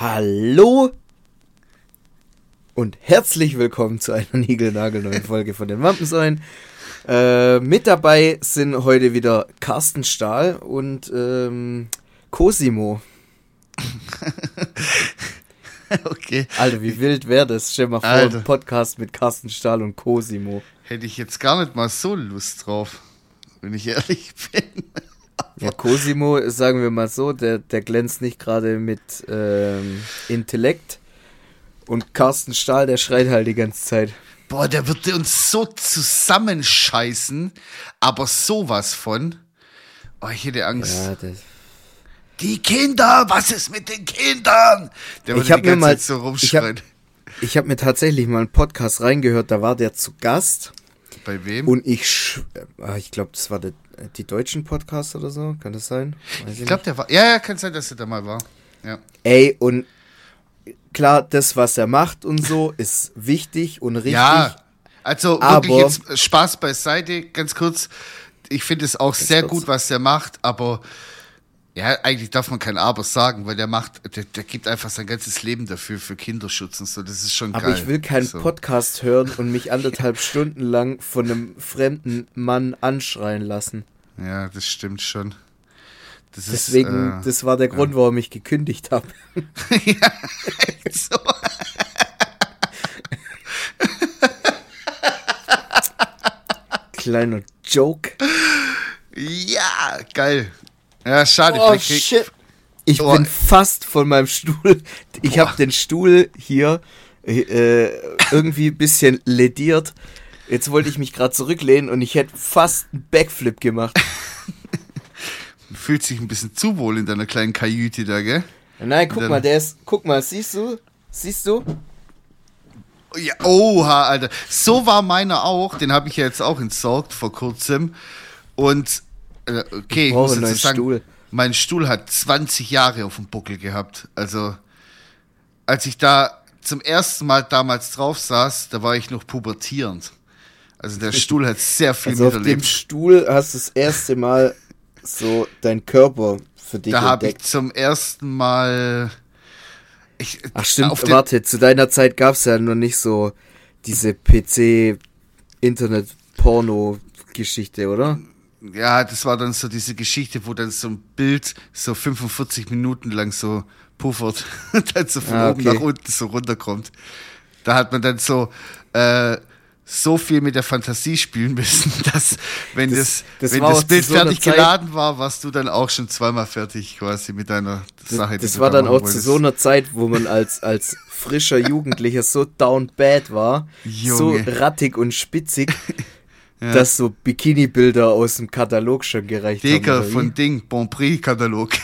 Hallo und herzlich willkommen zu einer niegelnagelneuen Folge von den Wampensäulen. Äh, mit dabei sind heute wieder Carsten Stahl und ähm, Cosimo. okay. Alter, wie wild wäre das? Stell mal vor, Alter. ein Podcast mit Carsten Stahl und Cosimo. Hätte ich jetzt gar nicht mal so Lust drauf, wenn ich ehrlich bin. Ja, Cosimo, sagen wir mal so, der, der glänzt nicht gerade mit ähm, Intellekt. Und Carsten Stahl, der schreit halt die ganze Zeit. Boah, der würde uns so zusammenscheißen, aber sowas von. Oh, ich hätte Angst. Ja, das, Die Kinder, was ist mit den Kindern? Der würde Ich hab die mir ganze mal- Zeit so ich rumschreien. Ich habe mir tatsächlich mal einen Podcast reingehört, da war der zu Gast Bei wem? und ich, äh, ich glaube, das war der, die deutschen Podcast oder so, kann das sein? Weiß ich glaube, der war. Ja, ja, kann sein, dass er da mal war. Ja. Ey, und klar, das, was er macht und so, ist wichtig und richtig. Ja, also Aber- wirklich jetzt Spaß beiseite, ganz kurz. Ich finde es auch sehr kurz. gut, was er macht, aber ja, eigentlich darf man kein Aber sagen, weil der macht, der, der gibt einfach sein ganzes Leben dafür, für Kinderschutz und so. Das ist schon Aber geil. ich will keinen so. Podcast hören und mich anderthalb Stunden lang von einem fremden Mann anschreien lassen. Ja, das stimmt schon. Das ist, Deswegen, äh, das war der Grund, warum ich gekündigt habe. ja, echt so. Kleiner Joke. Ja, geil. Ja, schade. Oh shit. Ich Oh. bin fast von meinem Stuhl. Ich habe den Stuhl hier äh, irgendwie ein bisschen lediert. Jetzt wollte ich mich gerade zurücklehnen und ich hätte fast einen Backflip gemacht. Fühlt sich ein bisschen zu wohl in deiner kleinen Kajüte da, gell? Nein, guck mal, der ist. Guck mal, siehst du? Siehst du? Ja, oha, Alter. So war meiner auch. Den habe ich ja jetzt auch entsorgt vor kurzem. Und, okay, ich, muss neuen sagen, Stuhl. mein Stuhl hat 20 Jahre auf dem Buckel gehabt. Also, als ich da zum ersten Mal damals drauf saß, da war ich noch pubertierend. Also der Stuhl hat sehr viel Also auf dem miterlebt. Stuhl hast du das erste Mal so dein Körper für dich Da habe ich zum ersten Mal. Ich, Ach stimmt, warte, zu deiner Zeit gab es ja noch nicht so diese PC-Internet-Porno-Geschichte, oder? Ja, das war dann so diese Geschichte, wo dann so ein Bild so 45 Minuten lang so puffert und dann so von Ah, oben okay. nach unten so runterkommt. Da hat man dann so äh, so viel mit der Fantasie spielen müssen, dass wenn Das- das, das wenn das zu Bild fertig Zeit- geladen war, warst du dann auch schon zweimal fertig quasi mit deiner Sache. Das du war da dann auch zu wolltest. so einer Zeit, wo man als, als frischer Jugendlicher so down bad war, Junge. so rattig und spitzig, dass so Bikini-Bilder aus dem Katalog schon gereicht Digga haben. oder von? Ding, Bon Prix Katalog.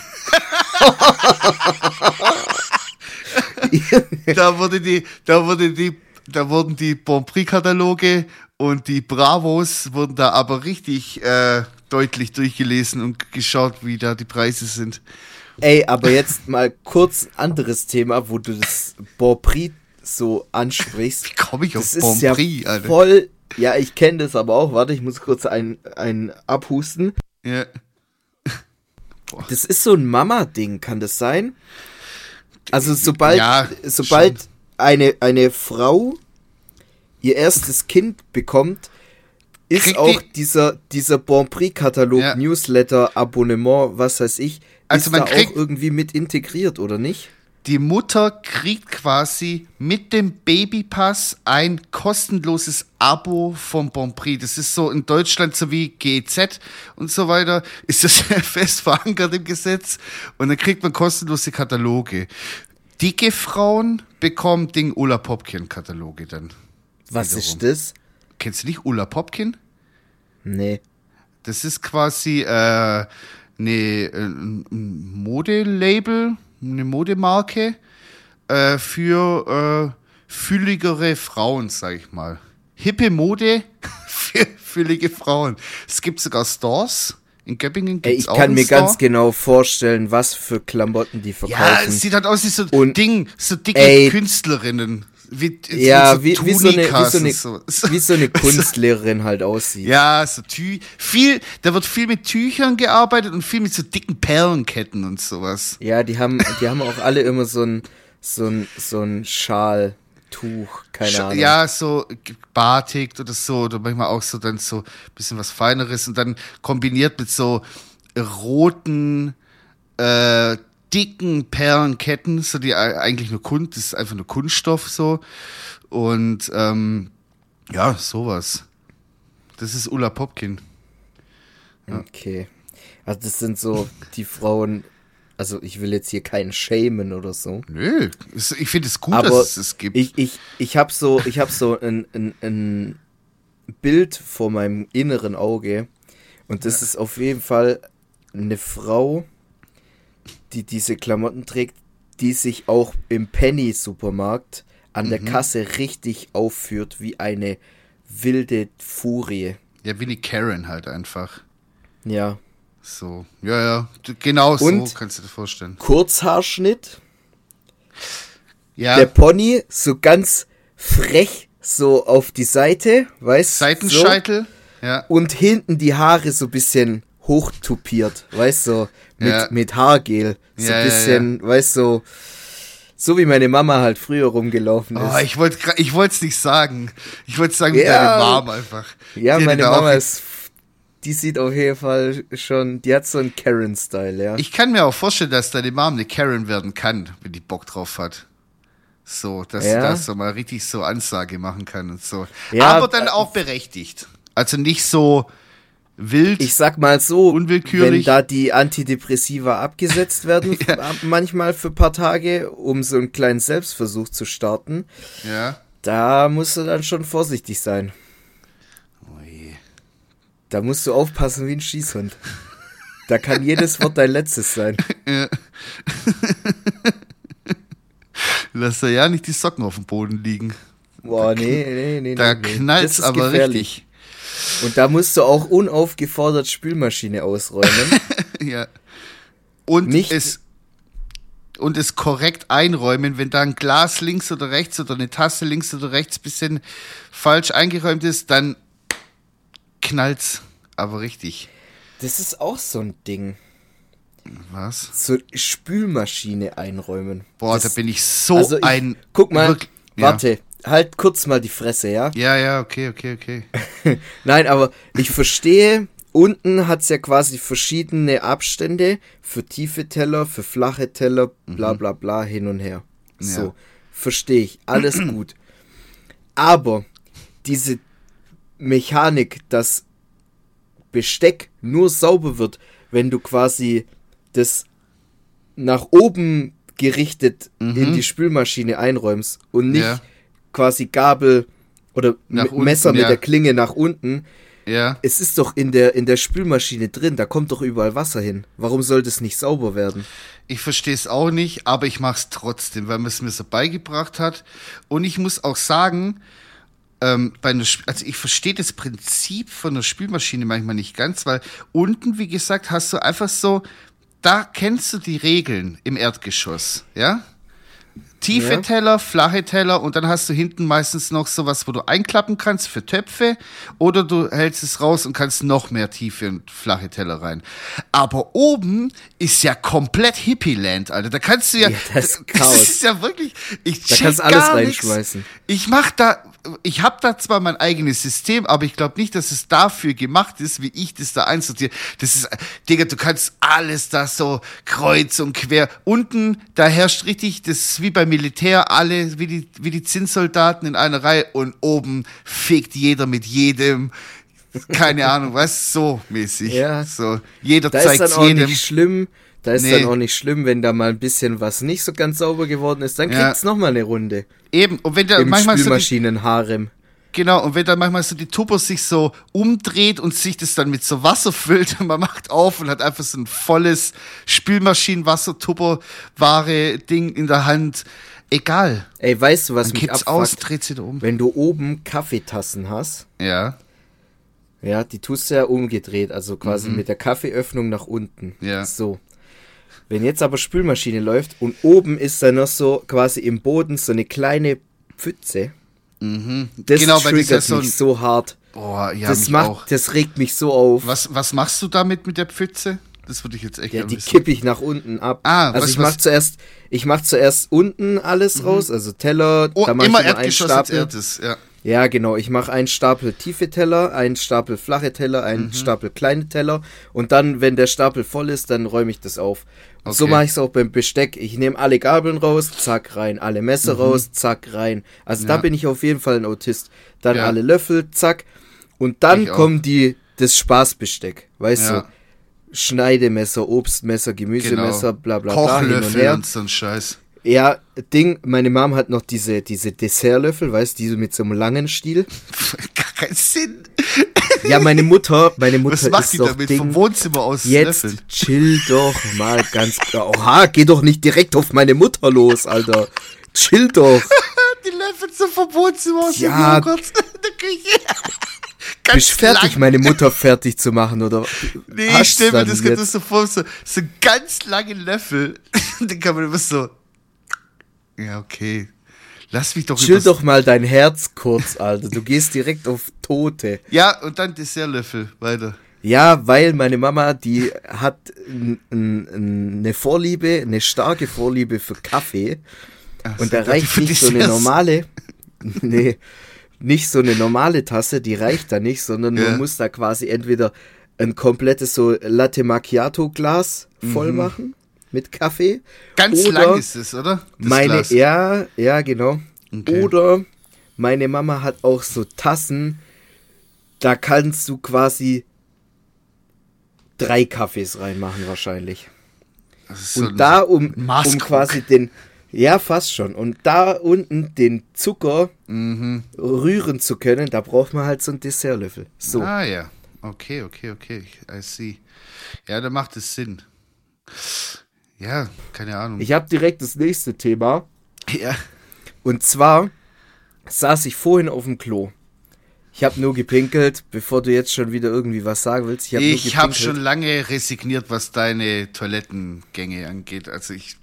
da wurde die, da wurde die, da wurden die Bon Prix Kataloge und die Bravos wurden da aber richtig äh, deutlich durchgelesen und geschaut, wie da die Preise sind. Ey, aber jetzt mal kurz ein anderes Thema, wo du das Bon Prix so ansprichst. Wie komme ich auf Das Bon ist ja Prix, Alter? voll. Ja, ich kenne das aber auch. Warte, ich muss kurz einen, einen abhusten. Ja. Das ist so ein Mama-Ding, kann das sein? Also sobald, Ja, sobald schon. eine, eine Frau ihr erstes Kind bekommt, ist Kriegt auch die- dieser, dieser Bon Prix-Katalog, Ja. Newsletter, Abonnement, was weiß ich, Also ist da kriegt- auch irgendwie mit integriert, oder nicht? Die Mutter kriegt quasi mit dem Babypass ein kostenloses Abo vom Bon Prix. Das ist so in Deutschland so wie GEZ und so weiter. Ist das fest verankert im Gesetz. Und dann kriegt man kostenlose Kataloge. Dicke Frauen bekommen Ding Ulla Popkin Kataloge dann. Was Wiederum. ist das? Kennst du nicht Ulla Popkin? Nee. Das ist quasi äh, eine, äh, ein Modelabel, eine Modemarke äh, für äh, fülligere Frauen, sag ich mal. Hippe Mode für füllige Frauen. Es gibt sogar Stores. In Göppingen gibt's ich auch kann mir Store. ganz genau vorstellen, was für Klamotten die verkaufen. Ja, es sieht halt aus wie so Und- Ding, so dicke Ey. Künstlerinnen. Wie, ja, so wie, wie, so eine, wie, so eine, wie so eine Kunstlehrerin halt aussieht. Ja, so Tü viel, da wird viel mit Tüchern gearbeitet und viel mit so dicken Perlenketten und sowas. Ja, die haben, die haben auch alle immer so ein, so ein, so ein Schal, Tuch, keine Sch- Ahnung. Ja, so Batik oder so, oder manchmal auch so dann so ein bisschen was Feineres und dann kombiniert mit so roten, äh, dicken Perlenketten, so die ei- eigentlich nur Kunst, das ist einfach nur Kunststoff so. Und ähm, ja, sowas. Das ist Ulla Popkin. Okay. Also das sind so die Frauen, also ich will jetzt hier keinen shamen oder so. Nö, es- ich finde es gut, Aber dass es das gibt. ich, ich, ich habe so, ich hab so ein, ein, ein Bild vor meinem inneren Auge und das ist auf jeden Fall eine Frau, die diese Klamotten trägt, die sich auch im Penny-Supermarkt an Mhm. der Kasse richtig aufführt wie eine wilde Furie. ja, wie eine Karen halt einfach. Ja. So, ja, ja, genau Und- so kannst du dir vorstellen. Kurzhaarschnitt, Ja, der Pony so ganz frech so auf die Seite, weißt So. Seitenscheitel. Ja, Und hinten die Haare so ein bisschen hochtupiert, weißt du, mit, Ja. mit Haargel. So Ja, ein ja, bisschen, weißt du, so wie meine Mama halt früher rumgelaufen ist. Oh, ich wollte ich es nicht sagen. Ich wollte sagen, wie Ja. deine Mom einfach. ja, Die meine Mama ist, die sieht auf jeden Fall schon, die hat so einen Karen-Style, ja. Ich kann mir auch vorstellen, dass deine Mom eine Karen werden kann, wenn die Bock drauf hat. So, dass Ja. das so mal richtig so Ansage machen kann und so. Ja, Aber dann auch berechtigt. Also nicht so wild. Ich sag mal so, Unwillkürlich. wenn da die Antidepressiva abgesetzt werden, Ja. manchmal für ein paar Tage, um so einen kleinen Selbstversuch zu starten, ja. da musst du dann schon vorsichtig sein. Oh je. Da musst du aufpassen wie ein Schießhund. Da kann jedes Wort dein letztes sein. Lass da ja nicht die Socken auf dem Boden liegen. Boah, nee, nee, nee. Da nee, knallt's aber gefährlich. richtig. Und da musst du auch unaufgefordert Spülmaschine ausräumen. Ja. Und Nicht- es und es korrekt einräumen, wenn da ein Glas links oder rechts oder eine Tasse links oder rechts bisschen falsch eingeräumt ist, dann knallt's aber richtig. Das ist auch so ein Ding. Was? So Spülmaschine einräumen. Boah, das, da bin ich so also ich, ein Guck mal, wirk- ja. Halt kurz mal die Fresse, ja? Ja, ja, okay, okay, okay. Nein, aber ich verstehe, unten hat's ja quasi verschiedene Abstände für tiefe Teller, für flache Teller, bla bla bla, hin und her. So, Mhm. Ja. verstehe ich, alles gut. Aber diese Mechanik, dass Besteck nur sauber wird, wenn du quasi das nach oben gerichtet in die Spülmaschine einräumst und nicht Mhm. Ja. Quasi Gabel oder unten, Messer mit ja. der Klinge nach unten. Ja. Es ist doch in der, in der Spülmaschine drin, da kommt doch überall Wasser hin. Warum soll das nicht sauber werden? Ich verstehe es auch nicht, aber ich mache es trotzdem, weil man es mir so beigebracht hat. Und ich muss auch sagen, ähm, bei einer, also ich verstehe das Prinzip von der Spülmaschine manchmal nicht ganz, weil unten, wie gesagt, hast du einfach so, da kennst du die Regeln im Erdgeschoss, ja? Tiefe Ja. Teller, flache Teller und dann hast du hinten meistens noch sowas, wo du einklappen kannst für Töpfe oder du hältst es raus und kannst noch mehr tiefe und flache Teller rein. Aber oben ist ja komplett Hippie-Land, Alter. Da kannst du ja, Ja, das ist das ist ja wirklich, ich Da check kannst du alles gar nix. reinschmeißen. Ich mach da, ich habe da zwar mein eigenes System, aber ich glaube nicht, dass es dafür gemacht ist, wie ich das da einsortiere. Das ist, Digga, du kannst alles da so kreuz und quer. Unten, da herrscht richtig, das ist wie beim Militär, alle, wie die, wie die Zinssoldaten in einer Reihe und oben fickt jeder mit jedem. Keine Ahnung, was, so mäßig. Ja. So, jeder Da ist zeigt dann auch jedem. nicht schlimm. Da ist Nee. dann auch nicht schlimm, wenn da mal ein bisschen was nicht so ganz sauber geworden ist. Dann Ja. kriegt's noch mal eine Runde Eben, und wenn da im manchmal so die, Spülmaschinenharem. Genau, und wenn dann manchmal so die Tupper sich so umdreht und sich das dann mit so Wasser füllt und man macht auf und hat einfach so ein volles Spülmaschinen-Wasser-Tupper-Ware-Ding in der Hand. Egal. Ey, weißt du, was Dann mich abfuckt? aus, dreht sie da um. Wenn du oben Kaffeetassen hast, Ja, ja, die tust du ja umgedreht, also quasi mit der Kaffeeöffnung nach unten. Mhm. Ja. So. Wenn jetzt aber Spülmaschine läuft und oben ist dann noch so quasi im Boden so eine kleine Pfütze, das Genau, triggert so mich so hart. Boah, ja, das macht, auch. das regt mich so auf. Was, was machst du damit mit der Pfütze? Das würde ich jetzt echt Ja, die wissen. kippe ich nach unten ab. Ah, also was- ich mach was- zuerst, ich mach zuerst unten alles raus, also Teller, Oh, da mach immer ich Erdgeschoss als erstes, ja. Ja, genau. Ich mache einen Stapel tiefe Teller, einen Stapel flache Teller, Mhm. einen Stapel kleine Teller und dann, wenn der Stapel voll ist, dann räume ich das auf. Und So Okay. mache ich es auch beim Besteck. Ich nehme alle Gabeln raus, zack rein, alle Messer raus, zack rein. Also da Mhm. Ja. bin ich auf jeden Fall ein Autist. Dann Ja. alle Löffel, zack. Und dann kommen die das Spaßbesteck, weißt Ja. du? Schneidemesser, Obstmesser, Gemüsemesser, bla bla bla und Kochlöffel her. und so ein Scheiß. Ja, Ding, meine Mom hat noch diese, diese Dessertlöffel, weißt du, diese mit so einem langen Stiel. Gar keinen Sinn. Ja, meine Mutter, meine Mutter Was macht ist die doch damit? Ding, Vom Wohnzimmer aus Jetzt löffeln. chill doch mal ganz klar. Oha, geh doch nicht direkt auf meine Mutter los, Alter. Chill doch. Die löffeln so vom Wohnzimmer aus Ja. Joghurt in der Küche. Ganz Bist fertig, lang. meine Mutter fertig zu machen, oder? Nee, ich stell mir dann das jetzt? so vor, so, so ganz langen Löffel. Den kann man immer so. Ja, okay. Lass mich doch Chill doch mal dein Herz kurz, Alter. Du gehst direkt auf Tote. Ja, und dann Dessertlöffel. Weiter. Ja, weil meine Mama, die hat eine Vorliebe, eine starke Vorliebe für Kaffee. Ach Und da reicht nicht so eine normale, nee, nicht so eine normale Tasse, die reicht da nicht, sondern Ja. man muss da quasi entweder ein komplettes so Latte Macchiato Glas voll Mhm. machen mit Kaffee. Ganz oder lang ist es, oder? Das meine, Glas. ja, ja, genau. Okay. Oder meine Mama hat auch so Tassen, da kannst du quasi drei Kaffees reinmachen wahrscheinlich. Das ist so Und da, um, um quasi den, ja, fast schon. Und da unten den Zucker Mhm. rühren zu können, da braucht man halt so einen Dessertlöffel. So. Ah ja. Okay, okay, okay. I see. Ja, da macht es Sinn. Ja, keine Ahnung. Ich habe direkt das nächste Thema. ja. Und zwar saß ich vorhin auf dem Klo. Ich habe nur gepinkelt, bevor du jetzt schon wieder irgendwie was sagen willst. Ich habe habe schon lange resigniert, was deine Toilettengänge angeht. Also ich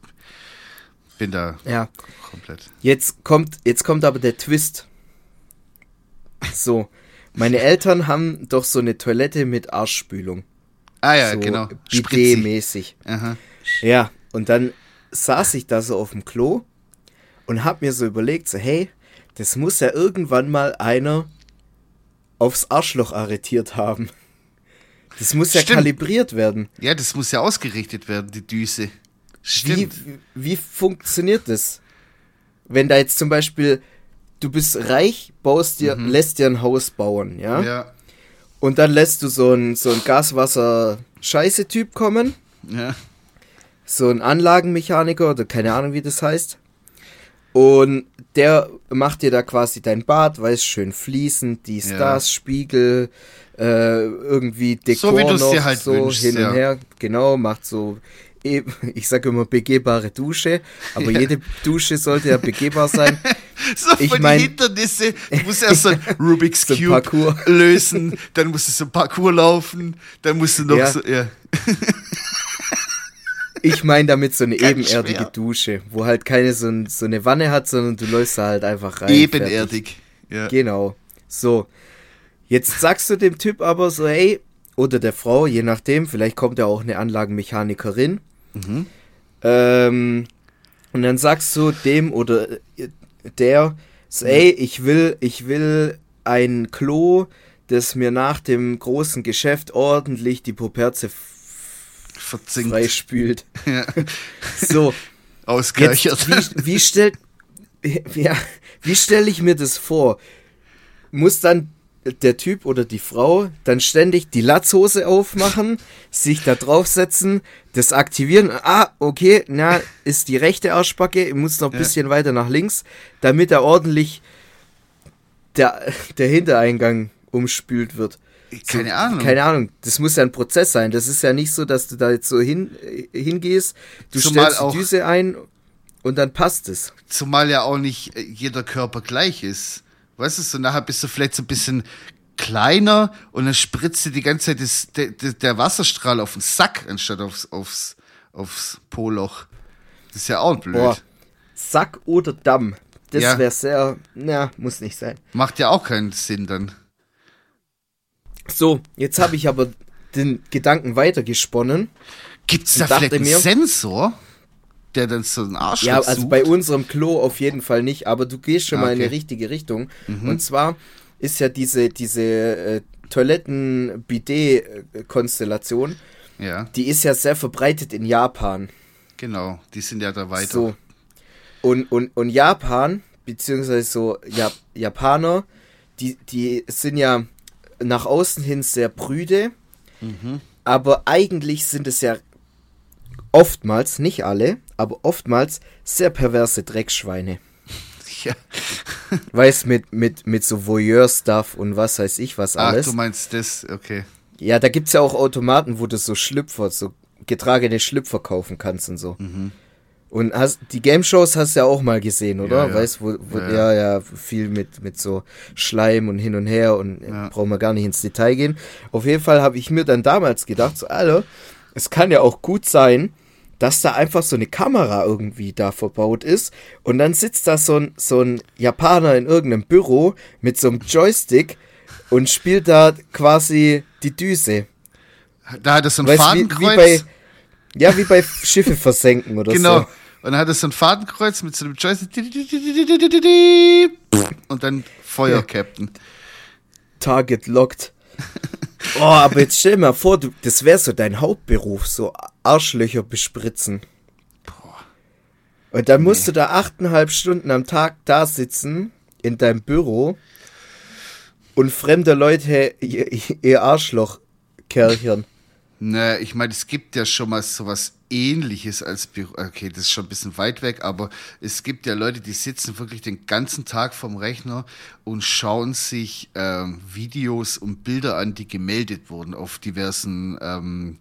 bin da Ja, komplett. jetzt kommt, jetzt kommt aber der Twist. So, meine Eltern haben doch so eine Toilette mit Arschspülung. Ah ja, so genau. Bidet-mäßig. Aha. Ja, und dann saß ich da so auf dem Klo und hab mir so überlegt, so, hey, das muss ja irgendwann mal einer aufs Arschloch arretiert haben. Das muss ja Stimmt. kalibriert werden. Ja, das muss ja ausgerichtet werden, die Düse. Wie, Stimmt. wie funktioniert das? Wenn da jetzt zum Beispiel, du bist reich, baust dir, lässt dir ein Haus bauen, ja? Mhm. Ja. Und dann lässt du so ein, so ein Gaswasser-Scheiße-Typ kommen, Ja. So ein Anlagenmechaniker oder keine Ahnung, wie das heißt. Und der macht dir da quasi dein Bad, weiß schön fließend, dies, Ja. das, Spiegel, äh, irgendwie Dekor So wie noch, dir halt so wünschst, hin ja. und her. Genau, macht so, eh- ich sage immer begehbare Dusche, aber jede Dusche sollte ja begehbar sein. So Ich von mein- die Hindernisse. Du musst erst so ein Rubik's So ein Cube Parcours. lösen, dann musst du so ein Parcours laufen, dann musst du noch Ja. so, ja. Ich meine damit so eine Ganz ebenerdige schwer. Dusche, wo halt keine so, ein, so eine Wanne hat, sondern du läufst da halt einfach rein. Ebenerdig. Ja. Genau. So. Jetzt sagst du dem Typ aber so, hey, oder der Frau, je nachdem, vielleicht kommt ja auch eine Anlagenmechanikerin. Mhm. Ähm, und dann sagst du dem oder äh, der, so, ey, ich will, ich will ein Klo, das mir nach dem großen Geschäft ordentlich die Poperze Verzinkt. freispült. Ja. So, Jetzt, Ausgereichert. wie, wie stellt ja, wie stelle ich mir das vor? Muss dann der Typ oder die Frau dann ständig die Latzhose aufmachen, sich da draufsetzen, das aktivieren. Ah, okay, na, ist die rechte Arschbacke, ich muss noch ein Ja. bisschen weiter nach links, damit er ordentlich der, der Hintereingang umspült wird. Keine Ahnung. Keine Ahnung. Das muss ja ein Prozess sein. Das ist ja nicht so, dass du da jetzt so hin, hingehst, du Zumal stellst die Düse ein und dann passt es. Zumal ja auch nicht äh, jeder Körper gleich ist. Weißt du, so nachher bist du vielleicht so ein bisschen kleiner und dann spritzt dir die ganze Zeit das, der, der, der Wasserstrahl auf den Sack anstatt aufs, aufs, aufs Poloch. Das ist ja auch blöd. Boah. Sack oder Damm. Das Ja. wäre sehr. Na, muss nicht sein. Macht ja auch keinen Sinn dann. So, jetzt habe ich aber den Gedanken weitergesponnen. Gibt es da vielleicht einen mir- Sensor, der dann so einen Arsch Ja, also sucht? bei unserem Klo auf jeden Fall nicht, aber du gehst schon Ah, mal in die richtige Richtung. Und zwar ist ja diese, diese äh, Toiletten-Bidet-Konstellation, Ja, die ist ja sehr verbreitet in Japan. genau. Die sind ja da weiter. So. Und, und, und Japan, beziehungsweise so Jap Japaner, die, die sind ja nach außen hin sehr prüde, aber eigentlich sind es ja oftmals, nicht alle, aber oftmals sehr perverse Dreckschweine. Ja. Weiß mit, mit, mit so Voyeur-Stuff und was weiß ich was Ach, alles. du meinst das, okay. Ja, da gibt's ja auch Automaten, wo du so Schlüpfer, so getragene Schlüpfer kaufen kannst und so. Und hast, die Game Shows hast du ja auch mal gesehen, oder? Ja, ja. Weißt wo, wo Ja, ja, ja. viel mit, mit so Schleim und hin und her und ja. brauchen wir gar nicht ins Detail gehen. Auf jeden Fall habe ich mir dann damals gedacht, so, Alter, es kann ja auch gut sein, dass da einfach so eine Kamera irgendwie da verbaut ist und dann sitzt da so ein, so ein Japaner in irgendeinem Büro mit so einem Joystick und spielt da quasi die Düse. Da hat er so ein Weißt wie, Fadenkreuz. wie bei ja wie bei Schiffe versenken oder genau. so. Und dann hat er so ein Fadenkreuz mit so einem Joystick. Und dann Feuer. Captain. Target locked. Oh, aber jetzt stell dir mal vor, du, das wäre so dein Hauptberuf, so Arschlöcher bespritzen. Und dann musst du da achteinhalb Stunden am Tag da sitzen, in deinem Büro, und fremde Leute ihr, ihr Arschloch kerchern. Ne, ich meine, es gibt ja schon mal sowas ähnliches als Büro. Okay, das ist schon ein bisschen weit weg, aber es gibt ja Leute, die sitzen wirklich den ganzen Tag vorm Rechner und schauen sich ähm, Videos und Bilder an, die gemeldet wurden auf diversen ähm,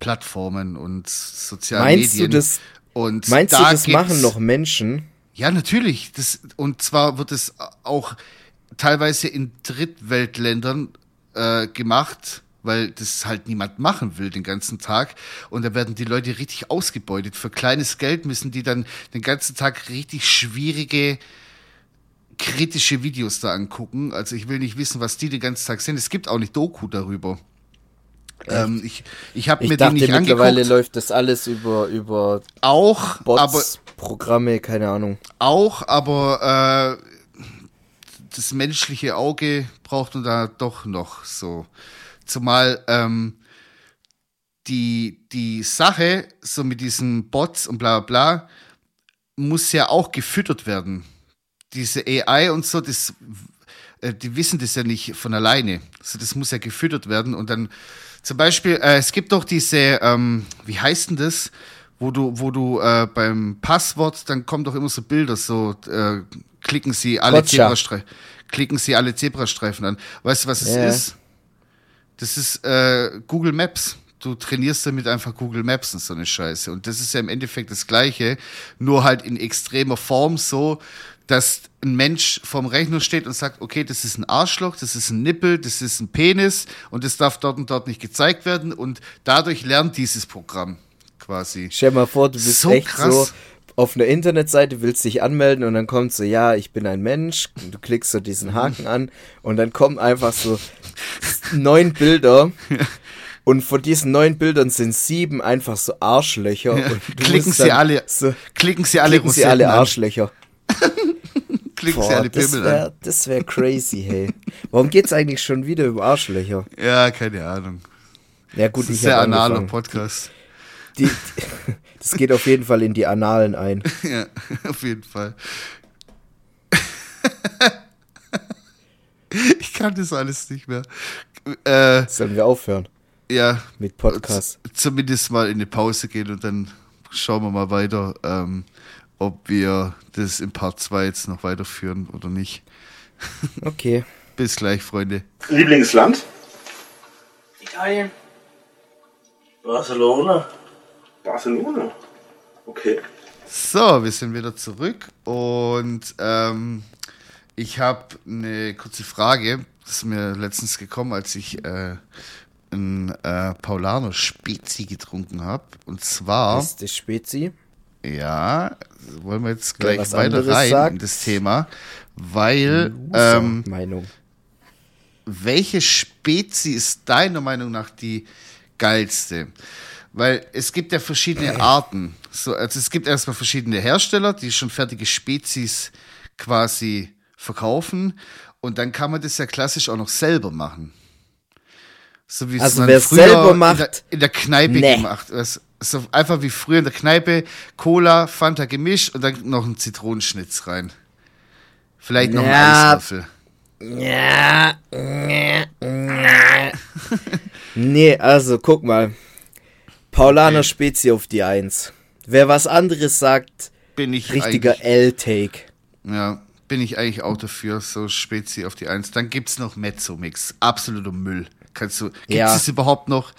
Plattformen und sozialen Meinst Medien. du das, und meinst du, da das gibt's- machen noch Menschen? ja, natürlich. Das, und zwar wird es auch teilweise in Drittweltländern äh, gemacht, weil das halt niemand machen will den ganzen Tag. Und da werden die Leute richtig ausgebeutet. Für kleines Geld müssen die dann den ganzen Tag richtig schwierige, kritische Videos da angucken. Also ich will nicht wissen, was die den ganzen Tag sind. Es gibt auch nicht Doku darüber. Ähm, ich ich habe mir dachte, die nicht mittlerweile angeguckt. läuft das alles über, über Auch, Bots, aber Programme, keine Ahnung. Auch, aber äh, das menschliche Auge braucht man da doch noch so. Zumal ähm, die, die Sache, so mit diesen Bots und bla bla bla, muss ja auch gefüttert werden. Diese AI und so, das, äh, die wissen das ja nicht von alleine. So, das muss ja gefüttert werden und dann zum Beispiel, äh, es gibt doch diese, ähm, wie heißt denn das? Wo du, wo du äh, beim Passwort, dann kommen doch immer so Bilder, so äh, klicken sie alle. Zebrastreifen, klicken sie alle Zebrastreifen an. Weißt du, was es Ja. ist? Das ist äh, Google Maps. Du trainierst damit einfach Google Maps und so eine Scheiße. Und das ist ja im Endeffekt das Gleiche, nur halt in extremer Form so, dass ein Mensch vorm Rechner steht und sagt, okay, das ist ein Arschloch, das ist ein Nippel, das ist ein Penis und das darf dort und dort nicht gezeigt werden. Und dadurch lernt dieses Programm quasi. Stell dir mal vor, du bist So echt krass. so auf einer Internetseite, willst dich anmelden und dann kommt so, ja, ich bin ein Mensch, du klickst so diesen Haken an und dann kommen einfach so neun Bilder und von diesen neun Bildern sind sieben einfach so Arschlöcher. Du Klicken sie alle, so, klicken sie alle klicken sie alle. Arschlöcher. Klicken sie Boah, alle das Pimmel an. wäre das wär crazy, hey. Warum geht's eigentlich schon wieder über Arschlöcher? Ja, keine Ahnung. Ja gut, Das ist ich analer angefangen. Podcast. Die, die, das geht auf jeden Fall in die Annalen ein. Ja, auf jeden Fall. ich kann das alles nicht mehr. Äh, Sollen wir aufhören ja, mit Podcast? zumindest mal in eine Pause gehen und dann schauen wir mal weiter, ähm, ob wir das in Part 2 jetzt noch weiterführen oder nicht. Okay. Bis gleich, Freunde. Lieblingsland? Italien. Barcelona. Barcelona. Okay. So, wir sind wieder zurück und ähm, ich habe eine kurze Frage. Das ist mir letztens gekommen, als ich äh, ein äh, Paulaner Spezi getrunken habe. Und zwar, Ist das Spezi? ja, wollen wir jetzt gleich was weiter rein sagt? in das Thema, weil ähm, Meinung. welche Spezie ist deiner Meinung nach die geilste? Weil es gibt ja verschiedene Arten. So, also es gibt erstmal verschiedene Hersteller, die schon fertige Spezies quasi verkaufen. Und dann kann man das ja klassisch auch noch selber machen. So wie es Also man es früher selber in der, macht, in der Kneipe nee. gemacht. Das, so einfach wie früher in der Kneipe, Cola, Fanta gemischt und dann noch ein Zitronenschnitz rein. Vielleicht noch Ja. ein Eiswürfel. Ja. nee, also guck mal. Paulaner Okay. Spezi auf die Eins. Wer was anderes sagt, Bin ich richtiger L-Take. Ja, bin ich eigentlich auch dafür, so Spezi auf die Eins. Dann gibt's noch Mezzo-Mix. Absoluter Müll. Kannst du, gibt's Ja. es überhaupt noch?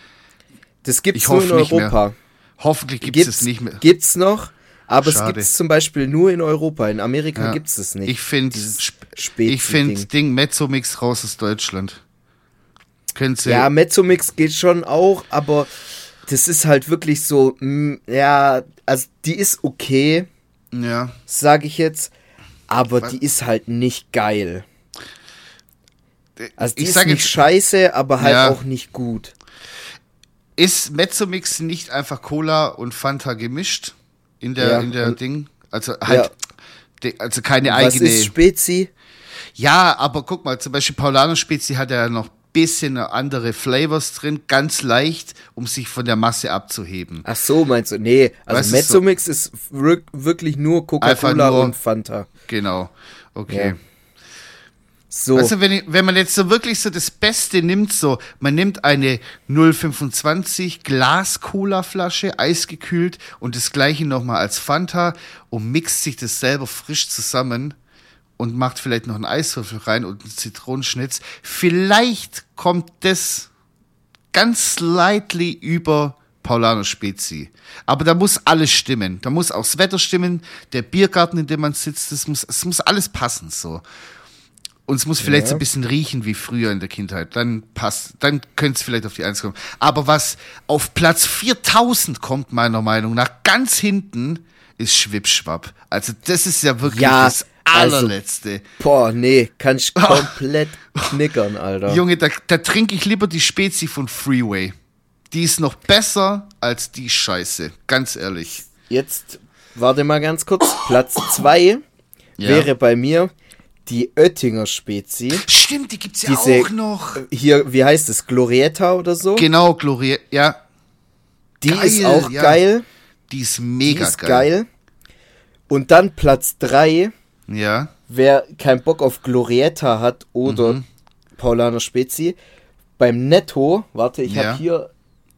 Das gibt's Ich nur in nicht mehr. Europa. Hoffentlich gibt's es nicht mehr. Gibt's noch, aber es Schade. gibt's zum Beispiel nur in Europa. In Amerika Ja. gibt's es nicht. Ich finde, ich finde Ding Mezzo-Mix raus aus Deutschland. Können Sie, Ja, Mezzomix geht schon auch, aber das ist halt wirklich so, mm, ja, also die ist okay, ja. sage ich jetzt, aber Was? die ist halt nicht geil. Also die ich ist sage nicht jetzt, scheiße, aber halt Ja. auch nicht gut. ist Mezzo-Mix nicht einfach Cola und Fanta gemischt? In der, Ja, in der Ding? Also halt, de- also keine Was eigene. ist Spezi? Ja, aber guck mal, zum Beispiel Paulaner Spezi hat ja noch bisschen andere Flavors drin, ganz leicht, um sich von der Masse abzuheben. Ach so, meinst du? Nee, also Weißt Mezzomix ist wirk- wirklich nur Coca-Cola und Fanta. Genau. Okay. Ja. So, Also wenn, ich- wenn man jetzt so wirklich so das Beste nimmt, so, man nimmt eine 0,25 Glas-Cola-Flasche, eisgekühlt und das gleiche nochmal als Fanta und mixt sich das selber frisch zusammen und macht vielleicht noch einen Eiswürfel rein und einen Zitronenschnitz. Vielleicht kommt das ganz slightly über Paulaner Spezi. Aber da muss alles stimmen. Da muss auch das Wetter stimmen, der Biergarten, in dem man sitzt, das muss, es muss alles passen so. Und es muss vielleicht Ja. so ein bisschen riechen wie früher in der Kindheit. Dann passt, dann könnte es vielleicht auf die Eins kommen. Aber was auf Platz 4000 kommt, meiner Meinung nach, ganz hinten, ist Schwippschwapp. Also das ist ja wirklich Ja, das also- allerletzte. boah, nee, kann ich komplett knickern, Alter. Junge, da, da trinke ich lieber die Spezi von Freeway. Die ist noch besser als die Scheiße. Ganz ehrlich. Jetzt, warte mal ganz kurz. Platz 2 Ja. wäre bei mir die Oettinger Spezi. Stimmt, die gibt's ja Diese- auch noch. Hier, wie heißt es? Glorietta oder so? Genau, Gloria. Ja, die geil, ist auch ja. geil. die ist Die mega ist geil. geil. Und dann Platz 3, Ja, wer keinen Bock auf Glorietta hat oder Mhm. Paulaner Spezi, beim Netto, warte, ich Ja. habe hier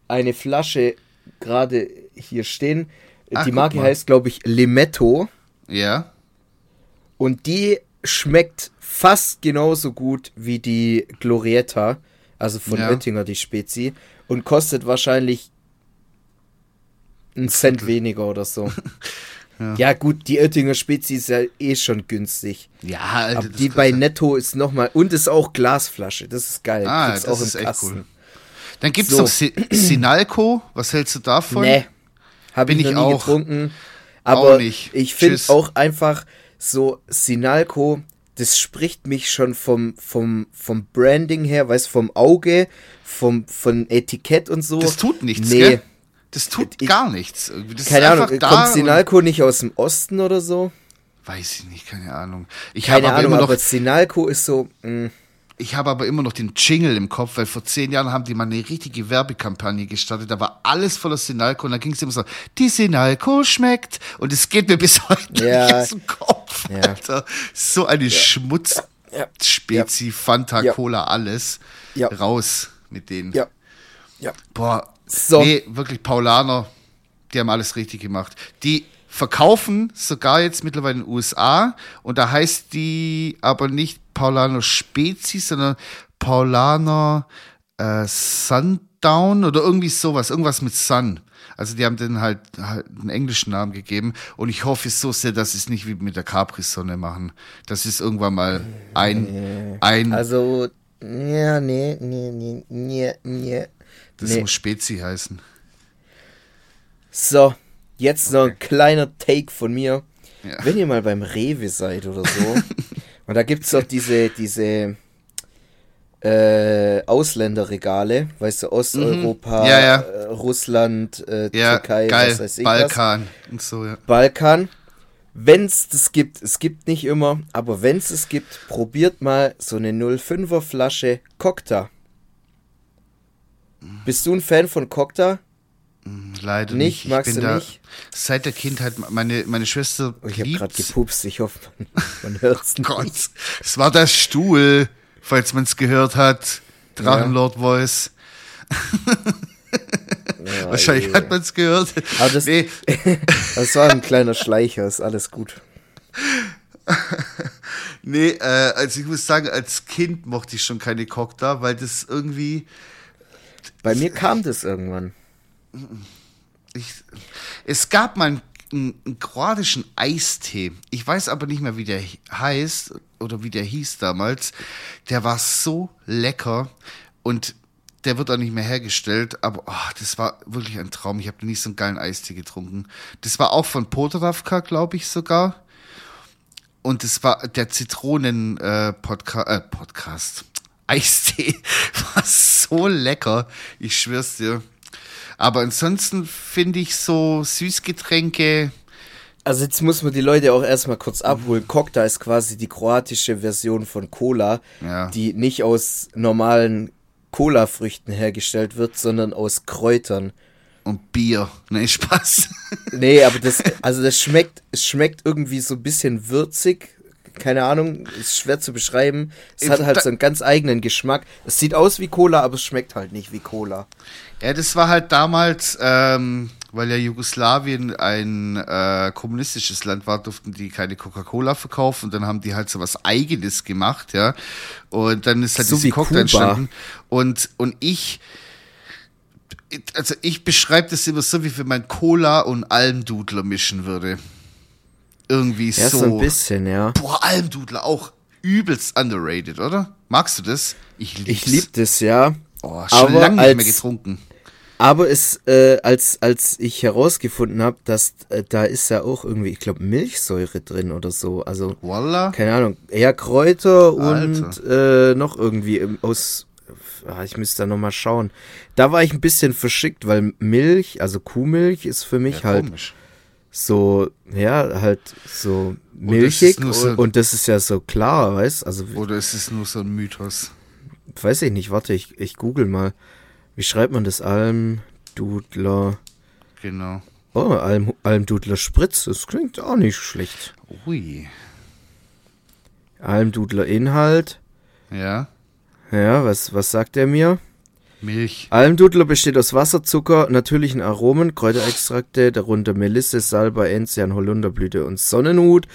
eine Flasche gerade hier stehen. Ach, die Marke heißt, glaube ich, Limetto. ja. Und die schmeckt fast genauso gut wie die Glorietta, also von Ja. Oettinger, die Spezi. Und kostet wahrscheinlich einen Cent weniger oder so. ja. gut, die Oettinger Spezi ist ja eh schon günstig. Ja, Alter. Aber die bei Netto ist nochmal, und ist auch Glasflasche, das ist geil. Ah, Gibt's das ist echt cool. Dann gibt's So. noch Si- Sinalco. Was hältst du davon? Nee, habe Bin ich ich nie auch. getrunken. Aber nicht. ich finde auch einfach so Sinalco, das spricht mich schon vom, vom, vom Branding her, weißt vom Auge, vom, von Etikett und so. Das tut nichts, nee. gell? Das tut Ich- gar nichts. Das Keine Ahnung, kommt Sinalco nicht aus dem Osten oder so? Weiß ich nicht, keine Ahnung. Ich Keine habe aber, Ahnung, immer noch, aber Sinalco ist so, mm, ich habe aber immer noch den Jingle im Kopf, weil vor zehn Jahren haben die mal eine richtige Werbekampagne gestartet. Da war alles voller Sinalco und da ging es immer so, die Sinalco schmeckt. Und es geht mir bis heute Ja. nicht aus dem Kopf, Ja. Alter. So eine Schmutz, Ja. Spezi, Fanta, Ja. Cola, alles. Ja. Raus mit denen. ja. Ja. Boah, So. nee, wirklich Paulaner, die haben alles richtig gemacht. Die verkaufen sogar jetzt mittlerweile in den USA und da heißt die aber nicht Paulaner Spezi, sondern Paulaner äh, Sundown oder irgendwie sowas, irgendwas mit Sun. Also die haben den halt, halt einen englischen Namen gegeben und ich hoffe so sehr, dass sie es nicht wie mit der Capri-Sonne machen. Das ist irgendwann mal ein, ein Also, ja, nee, nee, nee, nee, nee. Das nee. muss Spezi heißen. So, jetzt noch ein kleiner Take von mir. Ja. Wenn ihr mal beim Rewe seid oder so, und da gibt's doch diese, diese äh, Ausländerregale, weißt du, Osteuropa, Mhm. Ja, ja. Äh, Russland, äh, Türkei, geil. was weiß ich was. Balkan und so, ja. Balkan. Wenn es das gibt, es gibt nicht immer, aber wenn es es gibt, probiert mal so eine 05er Flasche Kokta. Bist du ein Fan von Kokta? Leider Nicht? nicht. Ich Magst bin du da nicht? seit der Kindheit, meine, meine Schwester Oh, ich habe gerade gepupst, ich hoffe, man, man hört es nicht. Gott, es war der Stuhl, falls man es gehört hat. Drachenlord Voice. Ja, Wahrscheinlich je. hat man es gehört. Aber das, nee, das war ein kleiner Schleicher, ist alles gut. nee äh, also ich muss sagen, als Kind mochte ich schon keine Cocktail, weil das irgendwie. Bei mir kam das irgendwann. Ich, es gab mal einen, einen, kroatischen Eistee. Ich weiß aber nicht mehr, wie der heißt oder wie der hieß damals. Der war so lecker und der wird auch nicht mehr hergestellt. Aber oh, das war wirklich ein Traum. Ich habe nie so einen geilen Eistee getrunken. Das war auch von Podravka, glaube ich sogar. Und es war der Zitronen äh, Podca äh, Podcast. Eistee war so lecker. Ich schwör's dir. Aber ansonsten finde ich so Süßgetränke. Also jetzt muss man die Leute auch erstmal kurz abholen. Kokta ist quasi die kroatische Version von Cola, Ja. die nicht aus normalen Cola-Früchten hergestellt wird, sondern aus Kräutern. Und Bier. Nee, Spaß. Nee, aber das, also das schmeckt, es schmeckt irgendwie so ein bisschen würzig. Keine Ahnung, ist schwer zu beschreiben. Es hat halt so einen ganz eigenen Geschmack. Es sieht aus wie Cola, aber es schmeckt halt nicht wie Cola. Ja, das war halt damals, ähm, weil ja Jugoslawien ein äh, kommunistisches Land war, durften die keine Coca-Cola verkaufen und dann haben die halt so was Eigenes gemacht, ja. Und dann ist halt So diese Cocktail entstanden. Und, und ich, also ich beschreibe das immer so, wie wenn man Cola und Almdudler mischen würde. Irgendwie Ja, so. so ein bisschen, ja. Boah, Almdudler auch übelst underrated, oder? Magst du das? Ich lieb's. Ich lieb das, ja. Oh, schon aber lange nicht mehr als- getrunken. Aber es, äh, als, als ich herausgefunden habe, dass äh, da ist ja auch irgendwie, ich glaube, Milchsäure drin oder so. Also, Voila. keine Ahnung, eher Kräuter und äh, noch irgendwie im- aus. Ah, ich müsste da nochmal schauen. Da war ich ein bisschen verschickt, weil Milch, also Kuhmilch, ist für mich Ja, halt komisch. So, ja, halt so das ist milchig und, so- und das ist ja so klar, weißt Also, Oder ist es nur so ein Mythos? weiß ich nicht, warte, ich, ich google mal. Wie schreibt man das? Almdudler. Genau. Oh, Alm, Almdudler Spritz, das klingt auch nicht schlecht. Ui. Almdudler Inhalt. Ja. Ja, was, was sagt er mir? Milch. Almdudler besteht aus Wasser, Zucker, natürlichen Aromen, Kräuterextrakte, darunter Melisse, Salbei, Enzian, Holunderblüte und Sonnenhut,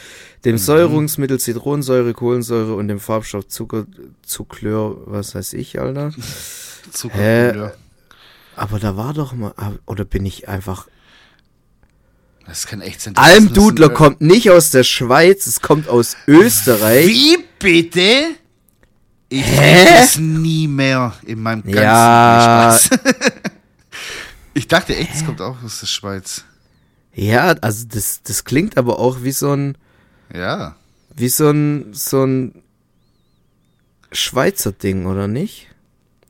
dem Säurungsmittel Zitronensäure, Kohlensäure und dem Farbstoff Zucker, Zucklör, was weiß ich, Alter. Zuckerbrüder. Aber da war doch mal, ah, oder bin ich einfach... Das kann echt sein. Almdudler kommt nicht aus der Schweiz, es kommt aus Österreich. Wie bitte? Ich trinke das nie mehr in meinem ganzen Ja. Ich dachte echt, es kommt auch aus der Schweiz. Ja, also das, das klingt aber auch wie so ein, Ja. wie so ein, so ein Schweizer Ding, oder nicht?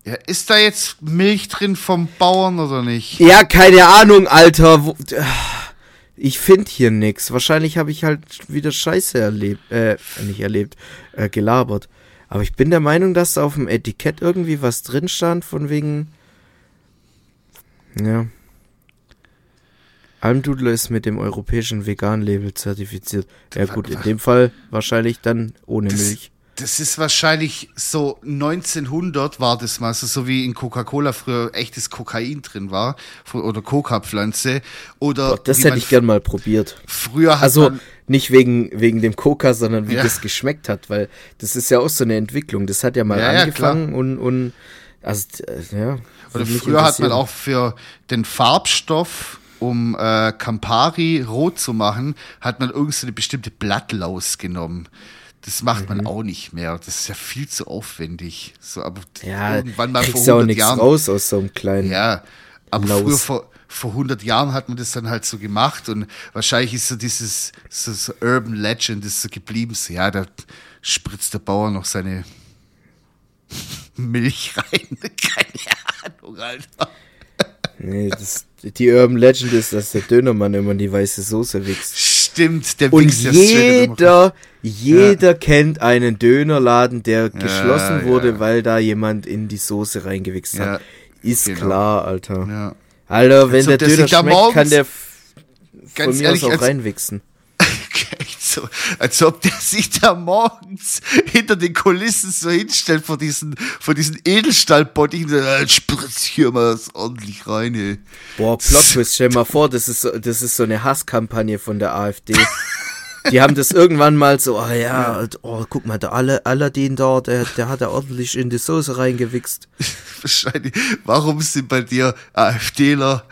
ja. Ist da jetzt Milch drin vom Bauern oder nicht? Ja, keine Ahnung, Alter. Wo, ich finde hier nix. Wahrscheinlich habe ich halt wieder Scheiße erlebt, äh, nicht erlebt, äh, gelabert. Aber ich bin der Meinung, dass da auf dem Etikett irgendwie was drin stand, von wegen. Ja. Almdudler ist mit dem europäischen Vegan-Label zertifiziert. Ja gut, in dem Fall wahrscheinlich dann ohne Das- Milch. Das ist wahrscheinlich so 1900 war das mal so, so wie in Coca-Cola früher echtes Kokain drin war oder Coca-Pflanze oder Das wie hätte ich gern mal probiert. früher hat Also man, nicht wegen, wegen dem Coca, sondern wie Ja. das geschmeckt hat, weil das ist ja auch so eine Entwicklung. Das hat ja mal Ja, ja, angefangen und, und also äh, ja. oder früher hat man auch für den Farbstoff um äh, Campari rot zu machen, hat man irgend so eine bestimmte Blattlaus genommen. Das macht Mhm. man auch nicht mehr. Das ist ja viel zu aufwendig. So, aber ja, irgendwann mal vor kriegst du auch 100 nichts Jahren. raus aus so einem kleinen. Ja, aber Laus. früher vor, vor 100 Jahren hat man das dann halt so gemacht und wahrscheinlich ist so dieses so, so Urban Legend ist so geblieben. So, ja, da spritzt der Bauer noch seine Milch rein. Keine Ahnung, Alter. Nee, das, die Urban Legend ist, dass der Dönermann immer in die weiße Soße wächst. Stimmt, der Und ja jeder, jeder kennt einen Dönerladen, der geschlossen ja. wurde, weil da jemand in die Soße reingewichst Ja, hat. Ist genau. klar, Alter. Ja. Alter, wenn der der Döner schmeckt, kann morgens- der f- von mir ehrlich, aus auch reinwichsen. So, als ob der sich da morgens hinter den Kulissen so hinstellt vor diesen, vor diesen Edelstahlbottichen. "Ah, Spritz hier mal was ordentlich rein, ey. Boah, Plot-Twist, stell mal vor, das ist, das ist so eine Hasskampagne von der AfD. Die haben das irgendwann mal so, oh ja, oh, guck mal, der Ala- Aladdin da, der, der hat da ordentlich in die Soße reingewichst. Wahrscheinlich. Warum sind bei dir AfDler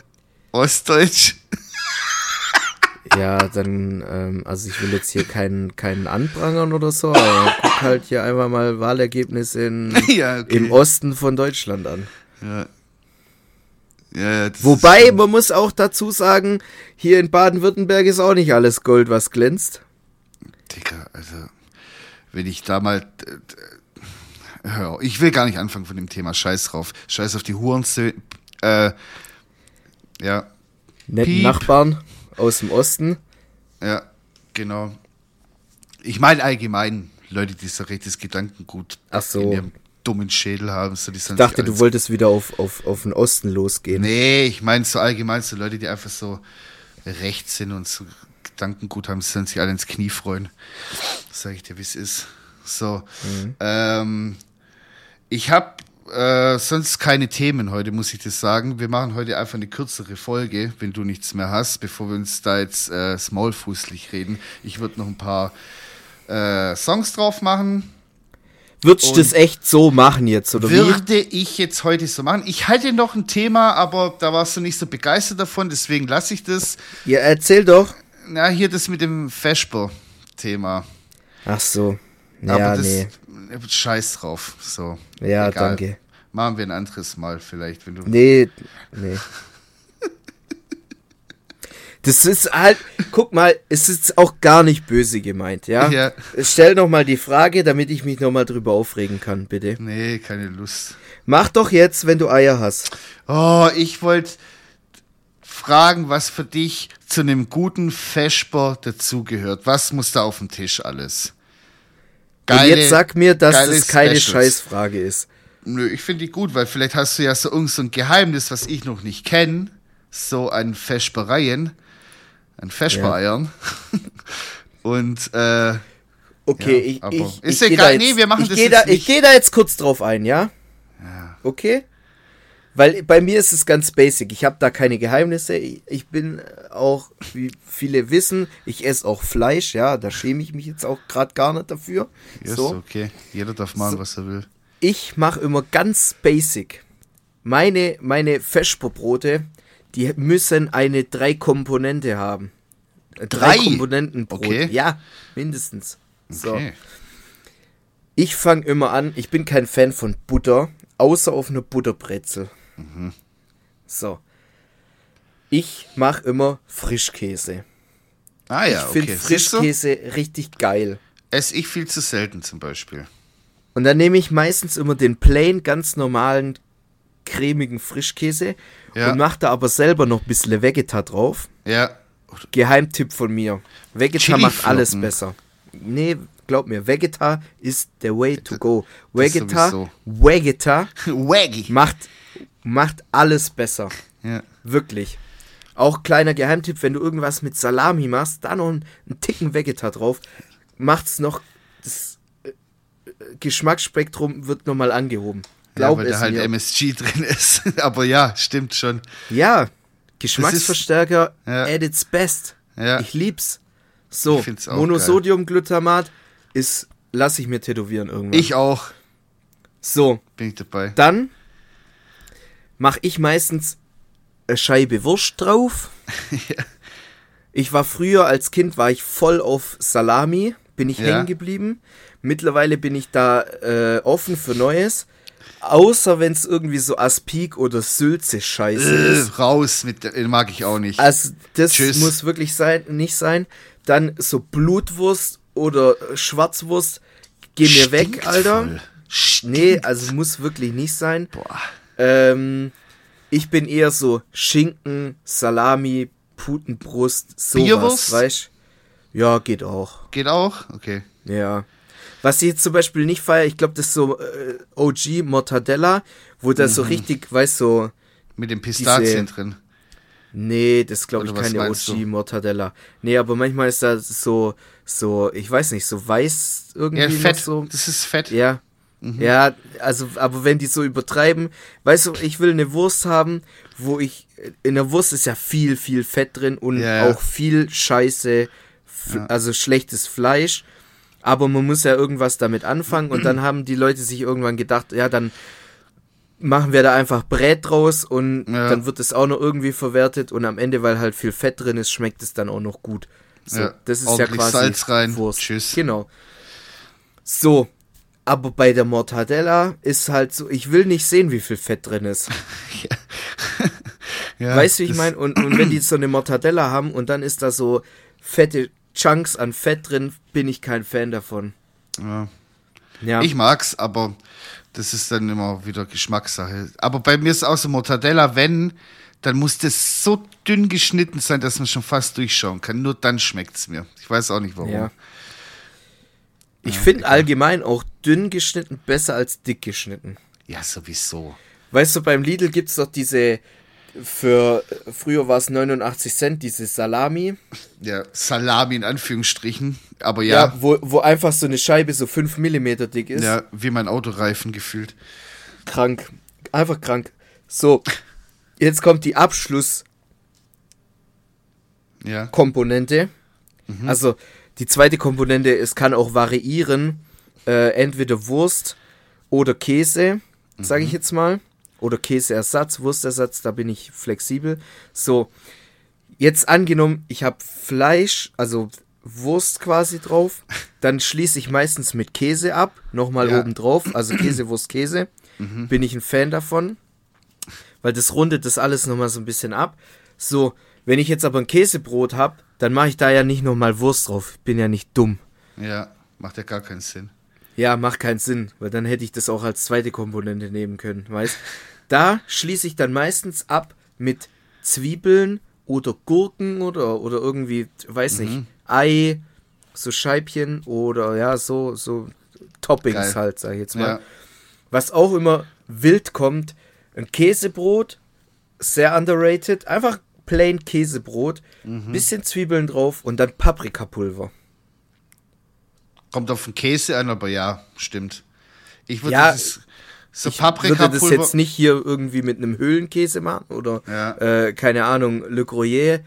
Ostdeutsch? Ja, dann, ähm, also ich will jetzt hier keinen, keinen anprangern oder so, aber guck halt hier einfach mal Wahlergebnisse in, Ja, okay. im Osten von Deutschland an. Ja. Ja, Wobei, man muss auch dazu sagen, hier in Baden-Württemberg ist auch nicht alles Gold, was glänzt. Digga, also, wenn ich da mal. Hör ich will gar nicht anfangen von dem Thema. Scheiß drauf. Scheiß auf die Hurensöhne. Äh, ja, Netten Piep. Nachbarn aus dem Osten. ja, genau. Ich meine allgemein, Leute, die so rechtes Gedankengut Ach so. in ihrem dummen Schädel haben. So, Ich dachte, du wolltest wieder auf, auf, auf den Osten losgehen. Nee, ich meine so allgemein so Leute, die einfach so rechts sind und so Gedankengut haben, sollen sich alle ins Knie freuen. Sag ich dir, wie es ist. So. Ähm, ich habe äh, sonst keine Themen heute, muss ich das sagen. Wir machen heute einfach eine kürzere Folge, wenn du nichts mehr hast, bevor wir uns da jetzt äh, smallfußlich reden. Ich würde noch ein paar äh, Songs drauf machen. Würdest du das echt so machen jetzt, oder wie? Würde ich jetzt heute so machen. Ich hatte noch ein Thema, aber da warst du nicht so begeistert davon, deswegen lasse ich das. Ja, erzähl doch. Na, hier das mit dem Vesper-Thema. Ach so. aber Ja, das, nee. Scheiß drauf. So. Ja, Egal. danke. Machen wir ein anderes Mal vielleicht, wenn du. Nee, nee. Das ist halt, guck mal, es ist auch gar nicht böse gemeint, ja? Ja. Stell noch mal die Frage, damit ich mich noch mal drüber aufregen kann, bitte. Nee, keine Lust. Mach doch jetzt, wenn du Eier hast. Oh, ich wollte fragen, was für dich zu einem guten Vesper dazugehört. Was muss da auf dem Tisch alles? Und jetzt sag mir, dass geile das keine Specials. Scheißfrage ist. Nö, ich finde die gut, weil vielleicht hast du ja so irgend so ein Geheimnis, was ich noch nicht kenne. So an Vespereien, an Vespereiern. Und äh, Okay, Ja, ich, ich, ist ich egal. Nee, wir machen ich das jetzt da, nicht. Ich gehe da jetzt kurz drauf ein, ja? Okay? Weil bei mir ist es ganz basic. Ich habe da keine Geheimnisse. Ich, bin auch, wie viele wissen, ich esse auch Fleisch, ja. Da schäme ich mich jetzt auch gerade gar nicht dafür. ja, so. okay. Jeder darf machen, was er will. Ich mache immer ganz basic. Meine, meine Vesperbrote, die müssen eine drei Komponente haben. Drei, Drei? Komponentenbrot. Okay. Ja, mindestens. So. Okay. Ich fange immer an, ich bin kein Fan von Butter, außer auf eine Butterbrezel. Mhm. So. Ich mache immer Frischkäse. Ah ja, ich finde okay. Frischkäse richtig geil. Esse ich viel zu selten zum Beispiel. Und dann nehme ich meistens immer den plain, ganz normalen, cremigen Frischkäse Ja. und mache da aber selber noch ein bisschen Vegeta drauf. Ja. Geheimtipp von mir. Vegeta macht alles besser. Nee, glaub mir, Vegeta ist the way to go. Vegeta. Vegeta macht, macht alles besser. Ja. Wirklich. Auch kleiner Geheimtipp, wenn du irgendwas mit Salami machst, da noch einen, einen Ticken Vegeta drauf, macht's noch, das äh, äh, Geschmacksspektrum wird nochmal angehoben. Ja, Glaub weil es da halt mir. MSG drin ist. Aber ja, stimmt schon. Ja, Geschmacksverstärker Ja. at its best. Ja. Ich lieb's. So, Monosodiumglutamat ist, lass ich mir tätowieren irgendwann. Ich auch. So, Bin ich dabei. dann mache ich meistens eine Scheibe Wurst drauf. Ich war früher als Kind war ich voll auf Salami, bin ich Ja. hängen geblieben. Mittlerweile bin ich da äh, offen für Neues. Außer wenn es irgendwie so Aspik oder Sülze Scheiße Äh, ist. raus mit, den mag ich auch nicht. Also das Tschüss. muss wirklich sein, nicht sein. Dann so Blutwurst oder Schwarzwurst, geh mir weg, Alter. voll. Nee, also muss wirklich nicht sein. Boah. Ähm, ich bin eher so Schinken, Salami, Putenbrust, sowas, Bierwurst? weißt Ja, geht auch. Geht auch? Okay. Ja. Was ich jetzt zum Beispiel nicht feiere, ich glaube, das ist so äh, OG Mortadella, wo da Mhm. so richtig, weißt so, Mit den Pistazien Diese- drin. nee, das glaube ich keine OG du? Mortadella. Nee, aber manchmal ist da so, so, ich weiß nicht, so weiß irgendwie Ja, Fett. so. Das ist Fett. Ja. Mhm. Ja, also, aber wenn die so übertreiben, weißt du, ich will eine Wurst haben, wo ich, in der Wurst ist ja viel, viel Fett drin und Ja, ja. auch viel Scheiße, f- also schlechtes Fleisch. Aber man muss ja irgendwas damit anfangen und dann haben die Leute sich irgendwann gedacht, ja, dann machen wir da einfach Brät draus und Ja. dann wird es auch noch irgendwie verwertet und am Ende, weil halt viel Fett drin ist, schmeckt es dann auch noch gut. So, Ja, das ist ja quasi Salz rein, Wurst. tschüss. Genau. So, aber bei der Mortadella ist halt so, ich will nicht sehen, wie viel Fett drin ist. Ja, weißt du, wie ich meine? Und, und wenn die so eine Mortadella haben und dann ist da so fette Chunks an Fett drin, bin ich kein Fan davon. Ja. Ja. Ich mag's, aber das ist dann immer wieder Geschmackssache. Aber bei mir ist auch so Mortadella, wenn, dann muss das so dünn geschnitten sein, dass man schon fast durchschauen kann. Nur dann schmeckt's mir. Ich weiß auch nicht warum. ja. Ich finde allgemein auch dünn geschnitten besser als dick geschnitten. Ja, sowieso. Weißt du, beim Lidl gibt's doch diese, für, früher war es 89 Cent, diese Salami. Ja, Salami in Anführungsstrichen. Aber Ja, ja, wo, wo einfach so eine Scheibe so 5 mm dick ist. ja, wie mein Autoreifen gefühlt. Krank. Einfach krank. So, jetzt kommt die Abschlusskomponente. Ja. Also, die zweite Komponente, es kann auch variieren. Äh, entweder Wurst oder Käse, sage ich jetzt mal. Oder Käseersatz, Wurstersatz, da bin ich flexibel. So, jetzt angenommen, ich habe Fleisch, also Wurst quasi drauf. Dann schließe ich meistens mit Käse ab. Nochmal Ja. oben drauf. Also Käse, Wurst, Käse. Bin ich ein Fan davon. Weil das rundet das alles nochmal so ein bisschen ab. So, wenn ich jetzt aber ein Käsebrot habe, dann mache ich da ja nicht nochmal Wurst drauf. Ich bin ja nicht dumm. Ja, macht ja gar keinen Sinn. Ja, macht keinen Sinn, weil dann hätte ich das auch als zweite Komponente nehmen können, weißt? Da schließe ich dann meistens ab mit Zwiebeln oder Gurken oder, oder irgendwie, weiß nicht, Ei, so Scheibchen oder ja, so, so Toppings Geil. halt, sag ich jetzt mal. Ja, Was auch immer wild kommt, ein Käsebrot, sehr underrated, einfach plain Käsebrot, Mhm. bisschen Zwiebeln drauf und dann Paprikapulver. Kommt auf den Käse an, aber ja, stimmt. Ich würde Ja, das so Ich würde das jetzt nicht hier irgendwie mit einem Höhlenkäse machen oder Ja. äh, keine Ahnung, Le Gruyère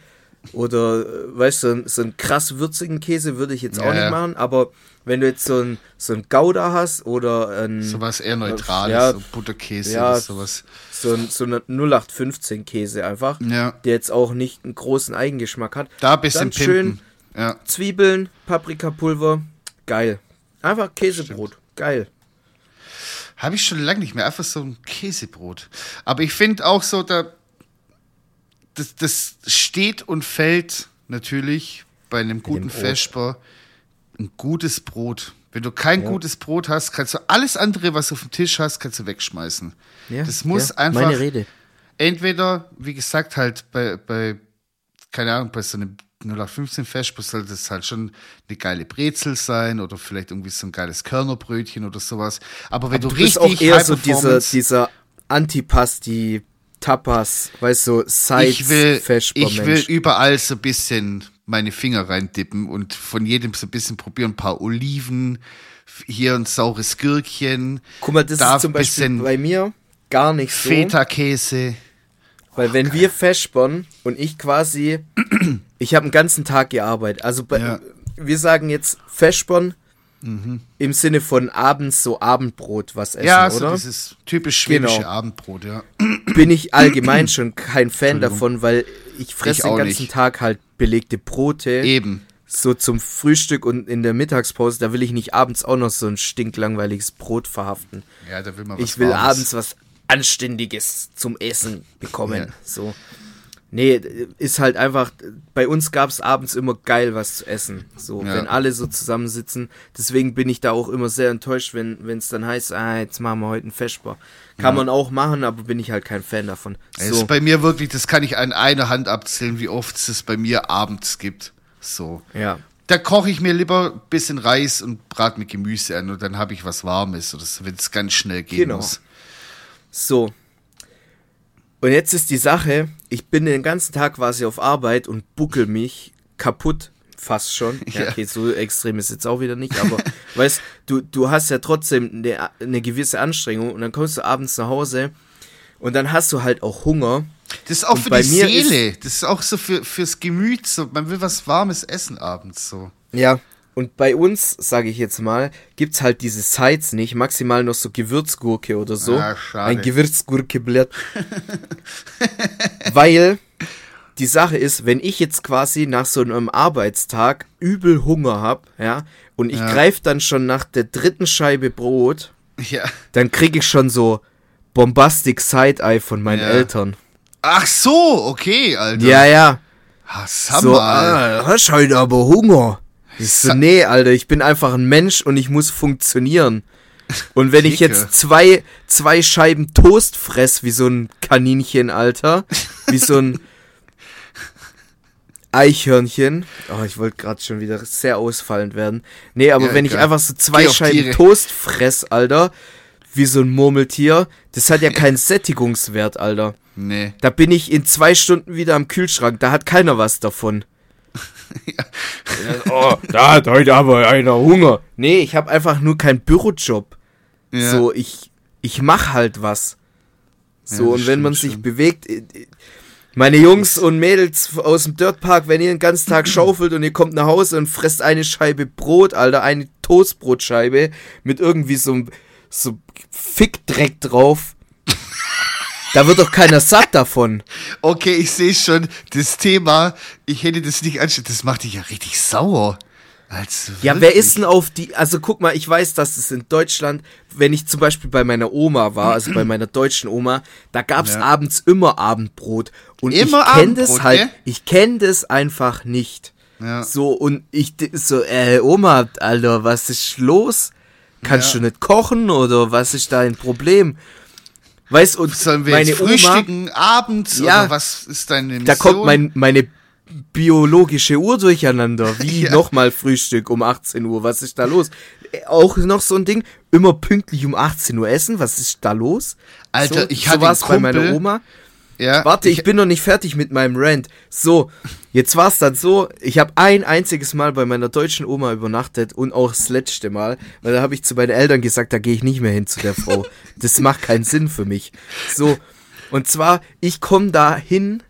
oder äh, weißt du, so, so einen krass würzigen Käse würde ich jetzt auch Ja, nicht ja. machen, aber wenn du jetzt so ein so ein Gouda hast oder ein Sowas eher Neutrales, Ja. so Butterkäse Ja. oder sowas. so ein so ein 0815 Käse einfach, Ja. der jetzt auch nicht einen großen Eigengeschmack hat. Da ein bisschen Dann schön. Zwiebeln, Paprikapulver, geil. Einfach Käsebrot, geil. Habe ich schon lange nicht mehr. Einfach so ein Käsebrot. Aber ich finde auch so, da, das, das steht und fällt natürlich bei einem guten. Vesper ein gutes Brot. Wenn du kein gutes Brot hast, kannst du alles andere, was du auf dem Tisch hast, kannst du wegschmeißen. Ja, das muss ja, einfach meine Rede. entweder, wie gesagt, halt bei, bei keine Ahnung, bei so einem 0815 Vesper soll das halt schon eine geile Brezel sein oder vielleicht irgendwie so ein geiles Körnerbrötchen oder sowas. Aber wenn du, Du bist richtig auch eher so dieser, Performance- dieser Antipasti, Tapas, weißt du, Sides, ich will, ich will überall so ein bisschen meine Finger reindippen und von jedem so ein bisschen probieren. Ein paar Oliven, hier ein saures Gürkchen, Guck mal, das da ist zum Beispiel bei mir gar nicht so. Feta-Käse. Weil wenn wir vespern und ich quasi, ich habe einen ganzen Tag gearbeitet. Also bei, Ja. wir sagen jetzt vespern im Sinne von abends so Abendbrot was essen, Ja, so oder? dieses typisch schwäbische Genau. Abendbrot, ja. Bin ich allgemein schon kein Fan davon, weil ich fresse den ganzen nicht. Tag halt belegte Brote. Eben. so zum Frühstück und in der Mittagspause, da will ich nicht abends auch noch so ein stinklangweiliges Brot verhaften. Ja, da will man was Ich will Warmes. abends was Anständiges zum Essen bekommen. Ja. So. Nee, ist halt einfach, bei uns gab es abends immer geil was zu essen. So, Ja. wenn alle so zusammensitzen. Deswegen bin ich da auch immer sehr enttäuscht, wenn es dann heißt, ah, jetzt machen wir heute einen Vesper. Kann man auch machen, aber bin ich halt kein Fan davon. Es So, ist bei mir wirklich, das kann ich an einer Hand abzählen, wie oft es bei mir abends gibt. So. ja. Da koche ich mir lieber ein bisschen Reis und brate mit Gemüse an und dann habe ich was Warmes, wenn es ganz schnell gehen Genau. muss. So. Und jetzt ist die Sache, ich bin den ganzen Tag quasi auf Arbeit und buckel mich kaputt, fast schon. Ja, okay, so extrem ist jetzt auch wieder nicht, aber weißt du, du hast ja trotzdem eine, eine gewisse Anstrengung und dann kommst du abends nach Hause und dann hast du halt auch Hunger. Das ist auch Und für die mir Seele. Das ist auch so für, fürs Gemüt. So. Man will was Warmes essen abends. So. Ja. Und bei uns, sage ich jetzt mal, gibt's halt diese Sides nicht, maximal noch so Gewürzgurke oder so. Ah, schade. Ein Gewürzgurkeblatt. Weil die Sache ist, wenn ich jetzt quasi nach so einem Arbeitstag übel Hunger hab, ja, und ich Ja. greif dann schon nach der dritten Scheibe Brot, Ja. dann krieg ich schon so Bombastic Side-Eye von meinen Ja. Eltern. Ach so, okay, Alter. Ja, ja. Ah, sag So, ah, hast heute aber Hunger. Ich so, nee, Alter, ich bin einfach ein Mensch und ich muss funktionieren. Und wenn ich Dicke. jetzt zwei, zwei Scheiben Toast fress, wie so ein Kaninchen, Alter, wie so ein Eichhörnchen. Oh, ich wollte gerade schon wieder sehr ausfallend werden. Nee, aber Ja, wenn ich egal. einfach so zwei Geh Scheiben. Toast fress, Alter, wie so ein Murmeltier, das hat ja keinen Sättigungswert, Alter. Nee. Da bin ich in zwei Stunden wieder am Kühlschrank. Da hat keiner was davon. Oh, da hat heute aber einer Hunger. Nee, ich habe einfach nur keinen Bürojob. Ja. So, ich, ich mach halt was. So, Ja, und wenn man stimmt sich schon. bewegt. äh, äh, Meine Jungs und Mädels aus dem Dirtpark, wenn ihr den ganzen Tag schaufelt und ihr kommt nach Hause und fresst eine Scheibe Brot, Alter, eine Toastbrotscheibe mit irgendwie so, einem- so Fickdreck drauf. Da wird doch keiner satt davon. Okay, ich sehe schon, das Thema, ich hätte das nicht anstellen, das macht dich ja richtig sauer. Also Ja, wer ist denn auf die. Also guck mal, ich weiß, dass es in Deutschland, wenn ich zum Beispiel bei meiner Oma war, also bei meiner deutschen Oma, da gab's Ja. abends immer Abendbrot. Und Immer ich kenne das halt, gell? ich kenne das einfach nicht. Ja. So, und ich so, äh, Oma, Alter, was ist los? Kannst Ja. du nicht kochen oder was ist dein Problem? Weißt und Sollen wir meine jetzt Oma, frühstücken abends Ja. was ist deine Mission? da kommt mein, meine biologische Uhr durcheinander. Wie Ja. nochmal Frühstück um 18 Uhr? Was ist da los? Äh, Auch noch so ein Ding, immer pünktlich um 18 Uhr essen. Was ist da los? Alter, so, ich so hatte war's einen bei meiner Kumpel- Oma. Ja, Warte, ich, bin noch nicht fertig mit meinem Rant. So, jetzt war's dann so, ich habe ein einziges Mal bei meiner deutschen Oma übernachtet und auch das letzte Mal, weil da habe ich zu meinen Eltern gesagt, da gehe ich nicht mehr hin zu der Frau. Das macht keinen Sinn für mich. So, und zwar, ich komme da hin,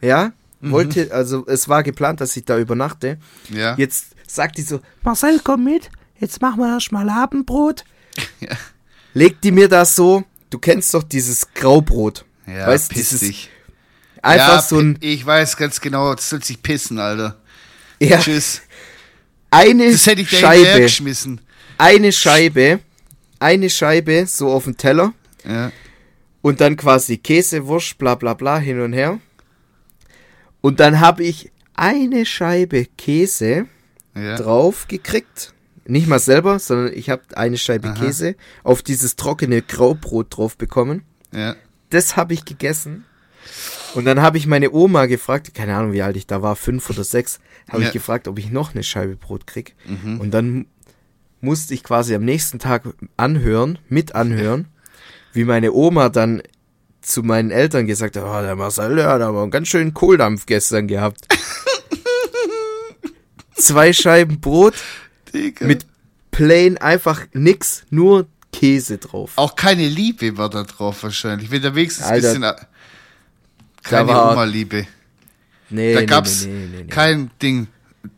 ja, wollte, also es war geplant, dass ich da übernachte. ja. Jetzt sagt die so, Marcel, komm mit, jetzt machen wir erst mal Abendbrot. Ja. Legt die mir das so, du kennst doch dieses Graubrot. Ja, weißt, piss dieses, dich. einfach ja, so ein, Ich weiß ganz genau, das soll sich pissen, Alter. ja, Tschüss. eine Das hätte ich Scheibe, geschmissen. eine Scheibe, eine Scheibe so auf dem Teller Ja. und dann quasi Käse, Wurst, bla bla bla hin und her. Und dann habe ich eine Scheibe Käse Ja. drauf gekriegt. Nicht mal selber, sondern ich habe eine Scheibe Aha. Käse auf dieses trockene Graubrot drauf bekommen. ja. Das habe ich gegessen. Und dann habe ich meine Oma gefragt, keine Ahnung, wie alt ich da war, fünf oder sechs, habe Ja. ich gefragt, ob ich noch eine Scheibe Brot krieg. Mhm. Und dann musste ich quasi am nächsten Tag anhören, mit anhören, wie meine Oma dann zu meinen Eltern gesagt hat, oh, der Marcel, der hat aber einen ganz schönen Kohldampf gestern gehabt. Zwei Scheiben Brot Digga. mit plain einfach nix, nur Käse drauf. Auch keine Liebe war da drauf wahrscheinlich. Wenn da wenigstens ein Alter, bisschen. äh, Keine Oma-Liebe. Nee, Da nee, gab's nee, nee, kein Ding,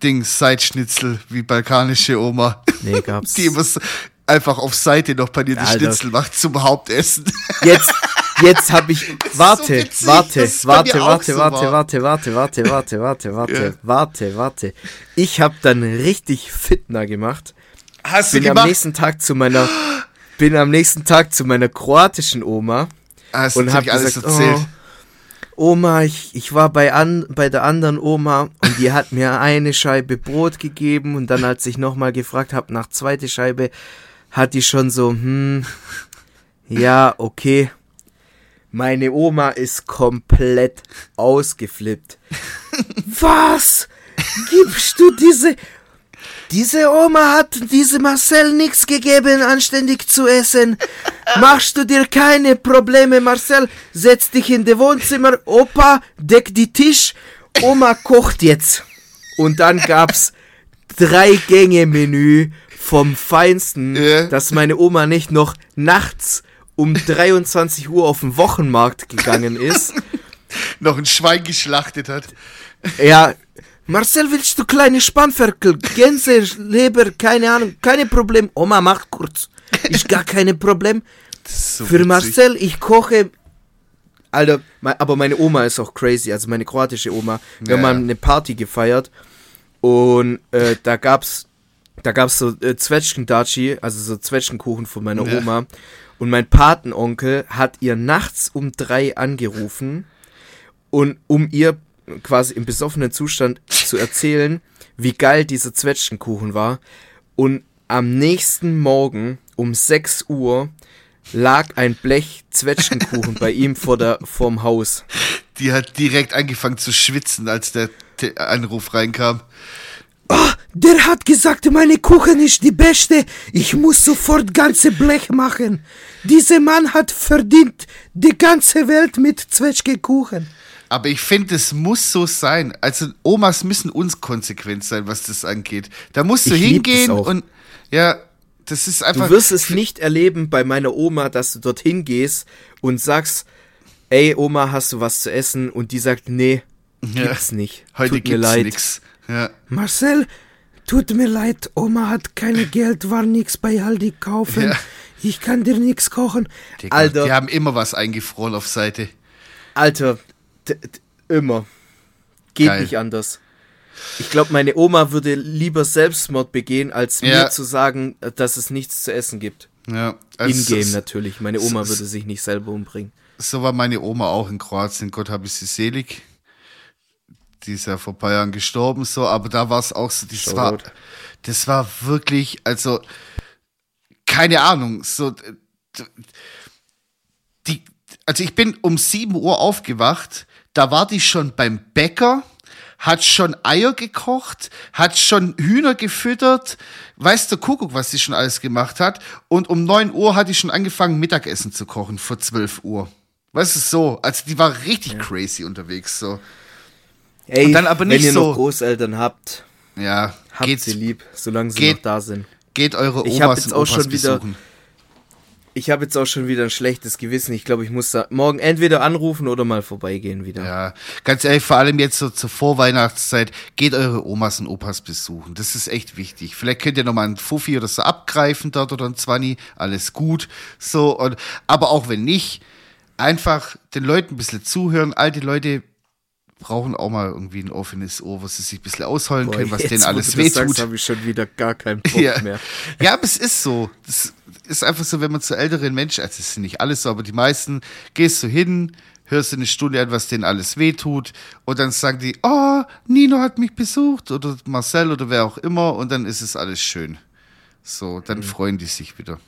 Ding, Seitschnitzel wie balkanische Oma. Nee, gab's. Die immer so einfach auf Seite noch panierte Alter. Schnitzel macht zum Hauptessen. Jetzt, jetzt habe ich. Warte, witzig, warte, warte, warte, so warte, war. warte, warte, warte, warte, warte, warte, Ja. warte, warte. Ich habe dann richtig Fitner gemacht. Hast Bin am nächsten Tag zu meiner, bin am nächsten Tag zu meiner kroatischen Oma Hast und habe alles gesagt, erzählt? oh, Oma, ich, ich war bei, an, bei der anderen Oma und die hat mir eine Scheibe Brot gegeben und dann, als ich nochmal gefragt habe nach zweite Scheibe, hat die schon so, hm, ja, okay. Meine Oma ist komplett ausgeflippt. Was? Gibst du diese... Diese Oma hat diese Marcel nichts gegeben, anständig zu essen. Machst du dir keine Probleme, Marcel? Setz dich in das Wohnzimmer, Opa, deck die Tisch, Oma kocht jetzt. Und dann gab's drei Gänge Menü vom Feinsten, Ja. dass meine Oma nicht noch nachts um 23 Uhr auf den Wochenmarkt gegangen ist. Noch ein Schwein geschlachtet hat. Ja, Marcel, willst du kleine Spannferkel, Gänse, Leber, keine Ahnung, keine Problem. Oma, mach kurz. Ist gar keine Problem. So Für witzig. Marcel, ich koche. Alter, aber meine Oma ist auch crazy, also meine kroatische Oma. Wir Ja. haben mal eine Party gefeiert und äh, da gab's da gab's so äh, Zwetschgendatschi, also so Zwetschgenkuchen von meiner Ja. Oma. Und mein Patenonkel hat ihr nachts um drei angerufen und um ihr quasi im besoffenen Zustand zu erzählen, wie geil dieser Zwetschgenkuchen war. Und am nächsten Morgen um 6 Uhr lag ein Blech Zwetschgenkuchen bei ihm vor der, vorm Haus. Die hat direkt angefangen zu schwitzen, als der Te Anruf reinkam. Der hat gesagt, meine Kuchen ist die beste. Ich muss sofort ganze Blech machen. Dieser Mann hat verdient die ganze Welt mit Zwetschgenkuchen. Aber ich finde, es muss so sein. Also Omas müssen uns konsequent sein, was das angeht. Da musst du Ich hingehen und ja, das ist einfach. Du wirst es nicht erleben bei meiner Oma, dass du dorthin gehst und sagst, ey Oma, hast du was zu essen? Und die sagt, nee, Ja. gibt's nicht. Heute Tut mir gibt's leid. nix. Ja. Marcel, tut mir leid, Oma hat keine Geld, war nix bei Aldi kaufen. Ja. Ich kann dir nix kochen. Digga, Alter, Die haben immer was eingefroren auf Seite. Alter, immer. Geht Geil. nicht anders. Ich glaube, meine Oma würde lieber Selbstmord begehen, als Ja. mir zu sagen, dass es nichts zu essen gibt. Ja. Also, In-game natürlich. Meine Oma so- würde sich nicht selber umbringen. So war meine Oma auch in Kroatien. Gott habe ich sie selig. Die ist ja vor ein paar Jahren gestorben, so, aber da war es auch so, das war, das war wirklich, also, keine Ahnung, so, die, also ich bin um 7 Uhr aufgewacht, da war die schon beim Bäcker, hat schon Eier gekocht, hat schon Hühner gefüttert, weiß der Kuckuck, was sie schon alles gemacht hat. Und um 9 Uhr hat die schon angefangen, Mittagessen zu kochen, vor 12 Uhr. Weißt du, so, also die war richtig crazy unterwegs, so. Ey, Und dann aber nicht wenn ihr so- noch Großeltern habt, Ja, habt geht, sie lieb, solange sie geht- noch da sind. geht eure Ich hab Omas jetzt und auch Opas schon wieder- besuchen. Ich habe jetzt auch schon wieder ein schlechtes Gewissen. Ich glaube, ich muss da morgen entweder anrufen oder mal vorbeigehen wieder. Ja, ganz ehrlich, vor allem jetzt so zur Vorweihnachtszeit, geht eure Omas und Opas besuchen. Das ist echt wichtig. Vielleicht könnt ihr nochmal einen Fuffi oder so abgreifen dort oder ein Zwanni, alles gut. So, und, aber auch wenn nicht, einfach den Leuten ein bisschen zuhören. Alte Leute brauchen auch mal irgendwie ein offenes Ohr, wo sie sich ein bisschen ausholen Boah, können, was jetzt, denen wo alles wehtut. habe ich schon wieder gar keinen Bock Ja. mehr. ja, aber es ist so. Das ist einfach so, wenn man zu älteren Menschen, also es sind nicht alles so, aber die meisten, gehst du hin, hörst du eine Stunde an, was denen alles wehtut, und dann sagen die, oh, Nino hat mich besucht, oder Marcel oder wer auch immer, und dann ist es alles schön. So, dann freuen die sich wieder.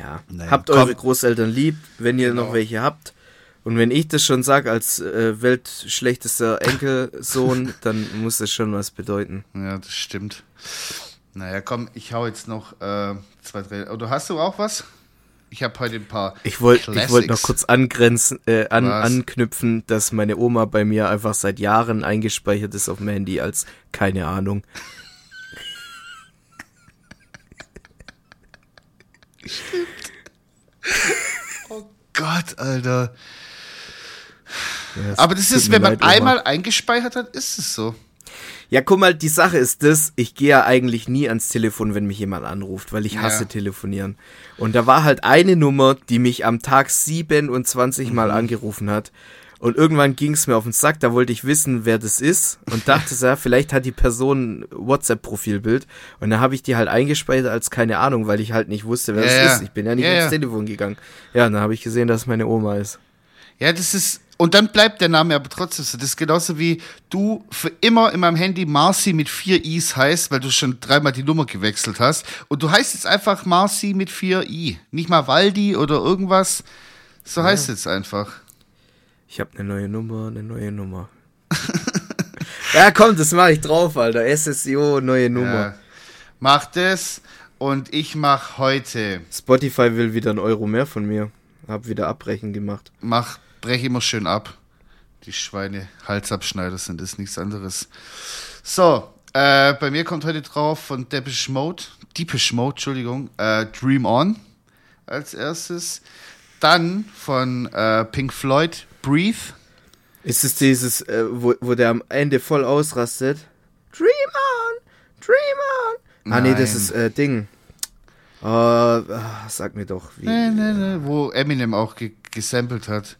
Ja. Naja, habt komm. eure Großeltern lieb, wenn ihr Genau. noch welche habt. Und wenn ich das schon sage als äh, weltschlechtester Enkelsohn, dann muss das schon was bedeuten. Ja, das stimmt. Naja, komm, ich hau jetzt noch äh, zwei, drei. Oder hast du auch was? Ich habe heute ein paar. Ich wollte wollt noch kurz angrenzen, äh, an, anknüpfen, dass meine Oma bei mir einfach seit Jahren eingespeichert ist auf dem Handy als keine Ahnung. Gott, Alter. Aber das ist, wenn man leid, Oma. einmal eingespeichert hat, ist es so. Ja, guck mal, die Sache ist das, ich gehe ja eigentlich nie ans Telefon, wenn mich jemand anruft, weil ich hasse Ja. telefonieren. Und da war halt eine Nummer, die mich am Tag 27 Mal Mhm. angerufen hat. Und irgendwann ging es mir auf den Sack, da wollte ich wissen, wer das ist. Und dachte, ja, vielleicht hat die Person ein WhatsApp-Profilbild. Und dann habe ich die halt eingespeichert als keine Ahnung, weil ich halt nicht wusste, wer Ja, das ja. ist. Ich bin ja nicht ans. Telefon gegangen. Ja, und dann habe ich gesehen, dass es meine Oma ist. Ja, das ist, Und dann bleibt der Name aber trotzdem so. Das ist genauso wie du für immer in meinem Handy Marcy mit vier I's heißt, weil du schon dreimal die Nummer gewechselt hast. Und du heißt jetzt einfach Marcy mit vier I. Nicht mal Waldi oder irgendwas. So heißt es jetzt einfach. Ich habe eine neue Nummer, eine neue Nummer. ja, komm, das mache ich drauf, Alter. SSIO, neue Nummer. Ja. Mach das und ich mach heute. Spotify will wieder einen Euro mehr von mir. Hab wieder Abbrechen gemacht. Mach, brech immer schön ab. Die Schweine, Halsabschneider sind das nichts anderes. So, äh, bei mir kommt heute drauf von Depeche Mode, Depeche Mode, Entschuldigung, äh, Dream On als erstes. Dann von äh, Pink Floyd, Breathe. Ist es dieses, äh, wo, wo der am Ende voll ausrastet? Dream on, dream on. Ah nee, das Nein. ist äh, Ding. Ah, sag mir doch, wie. Nee, nee, nee, wo Eminem auch ge gesampelt hat.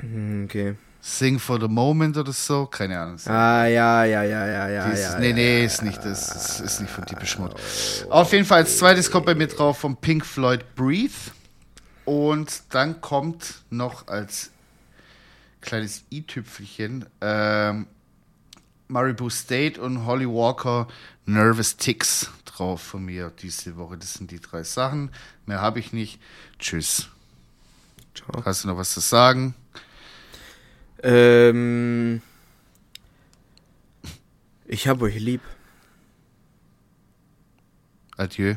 Hm, Okay. Sing for the Moment oder so, keine Ahnung. Ah, ja, ja, ja, ja, ja. Dieses, ja nee, nee, ja, ist nicht das. das ist nicht von Depeche Mode. Auf jeden Fall als zweites kommt bei mir drauf von Pink Floyd Breathe. Und dann kommt noch als kleines i-Tüpfelchen ähm, Maribou State und Holly Walker Nervous Ticks drauf von mir diese Woche. Das sind die drei Sachen. Mehr habe ich nicht. Tschüss. Ciao. Hast du noch was zu sagen? Ähm. Ich hab euch lieb. Adieu.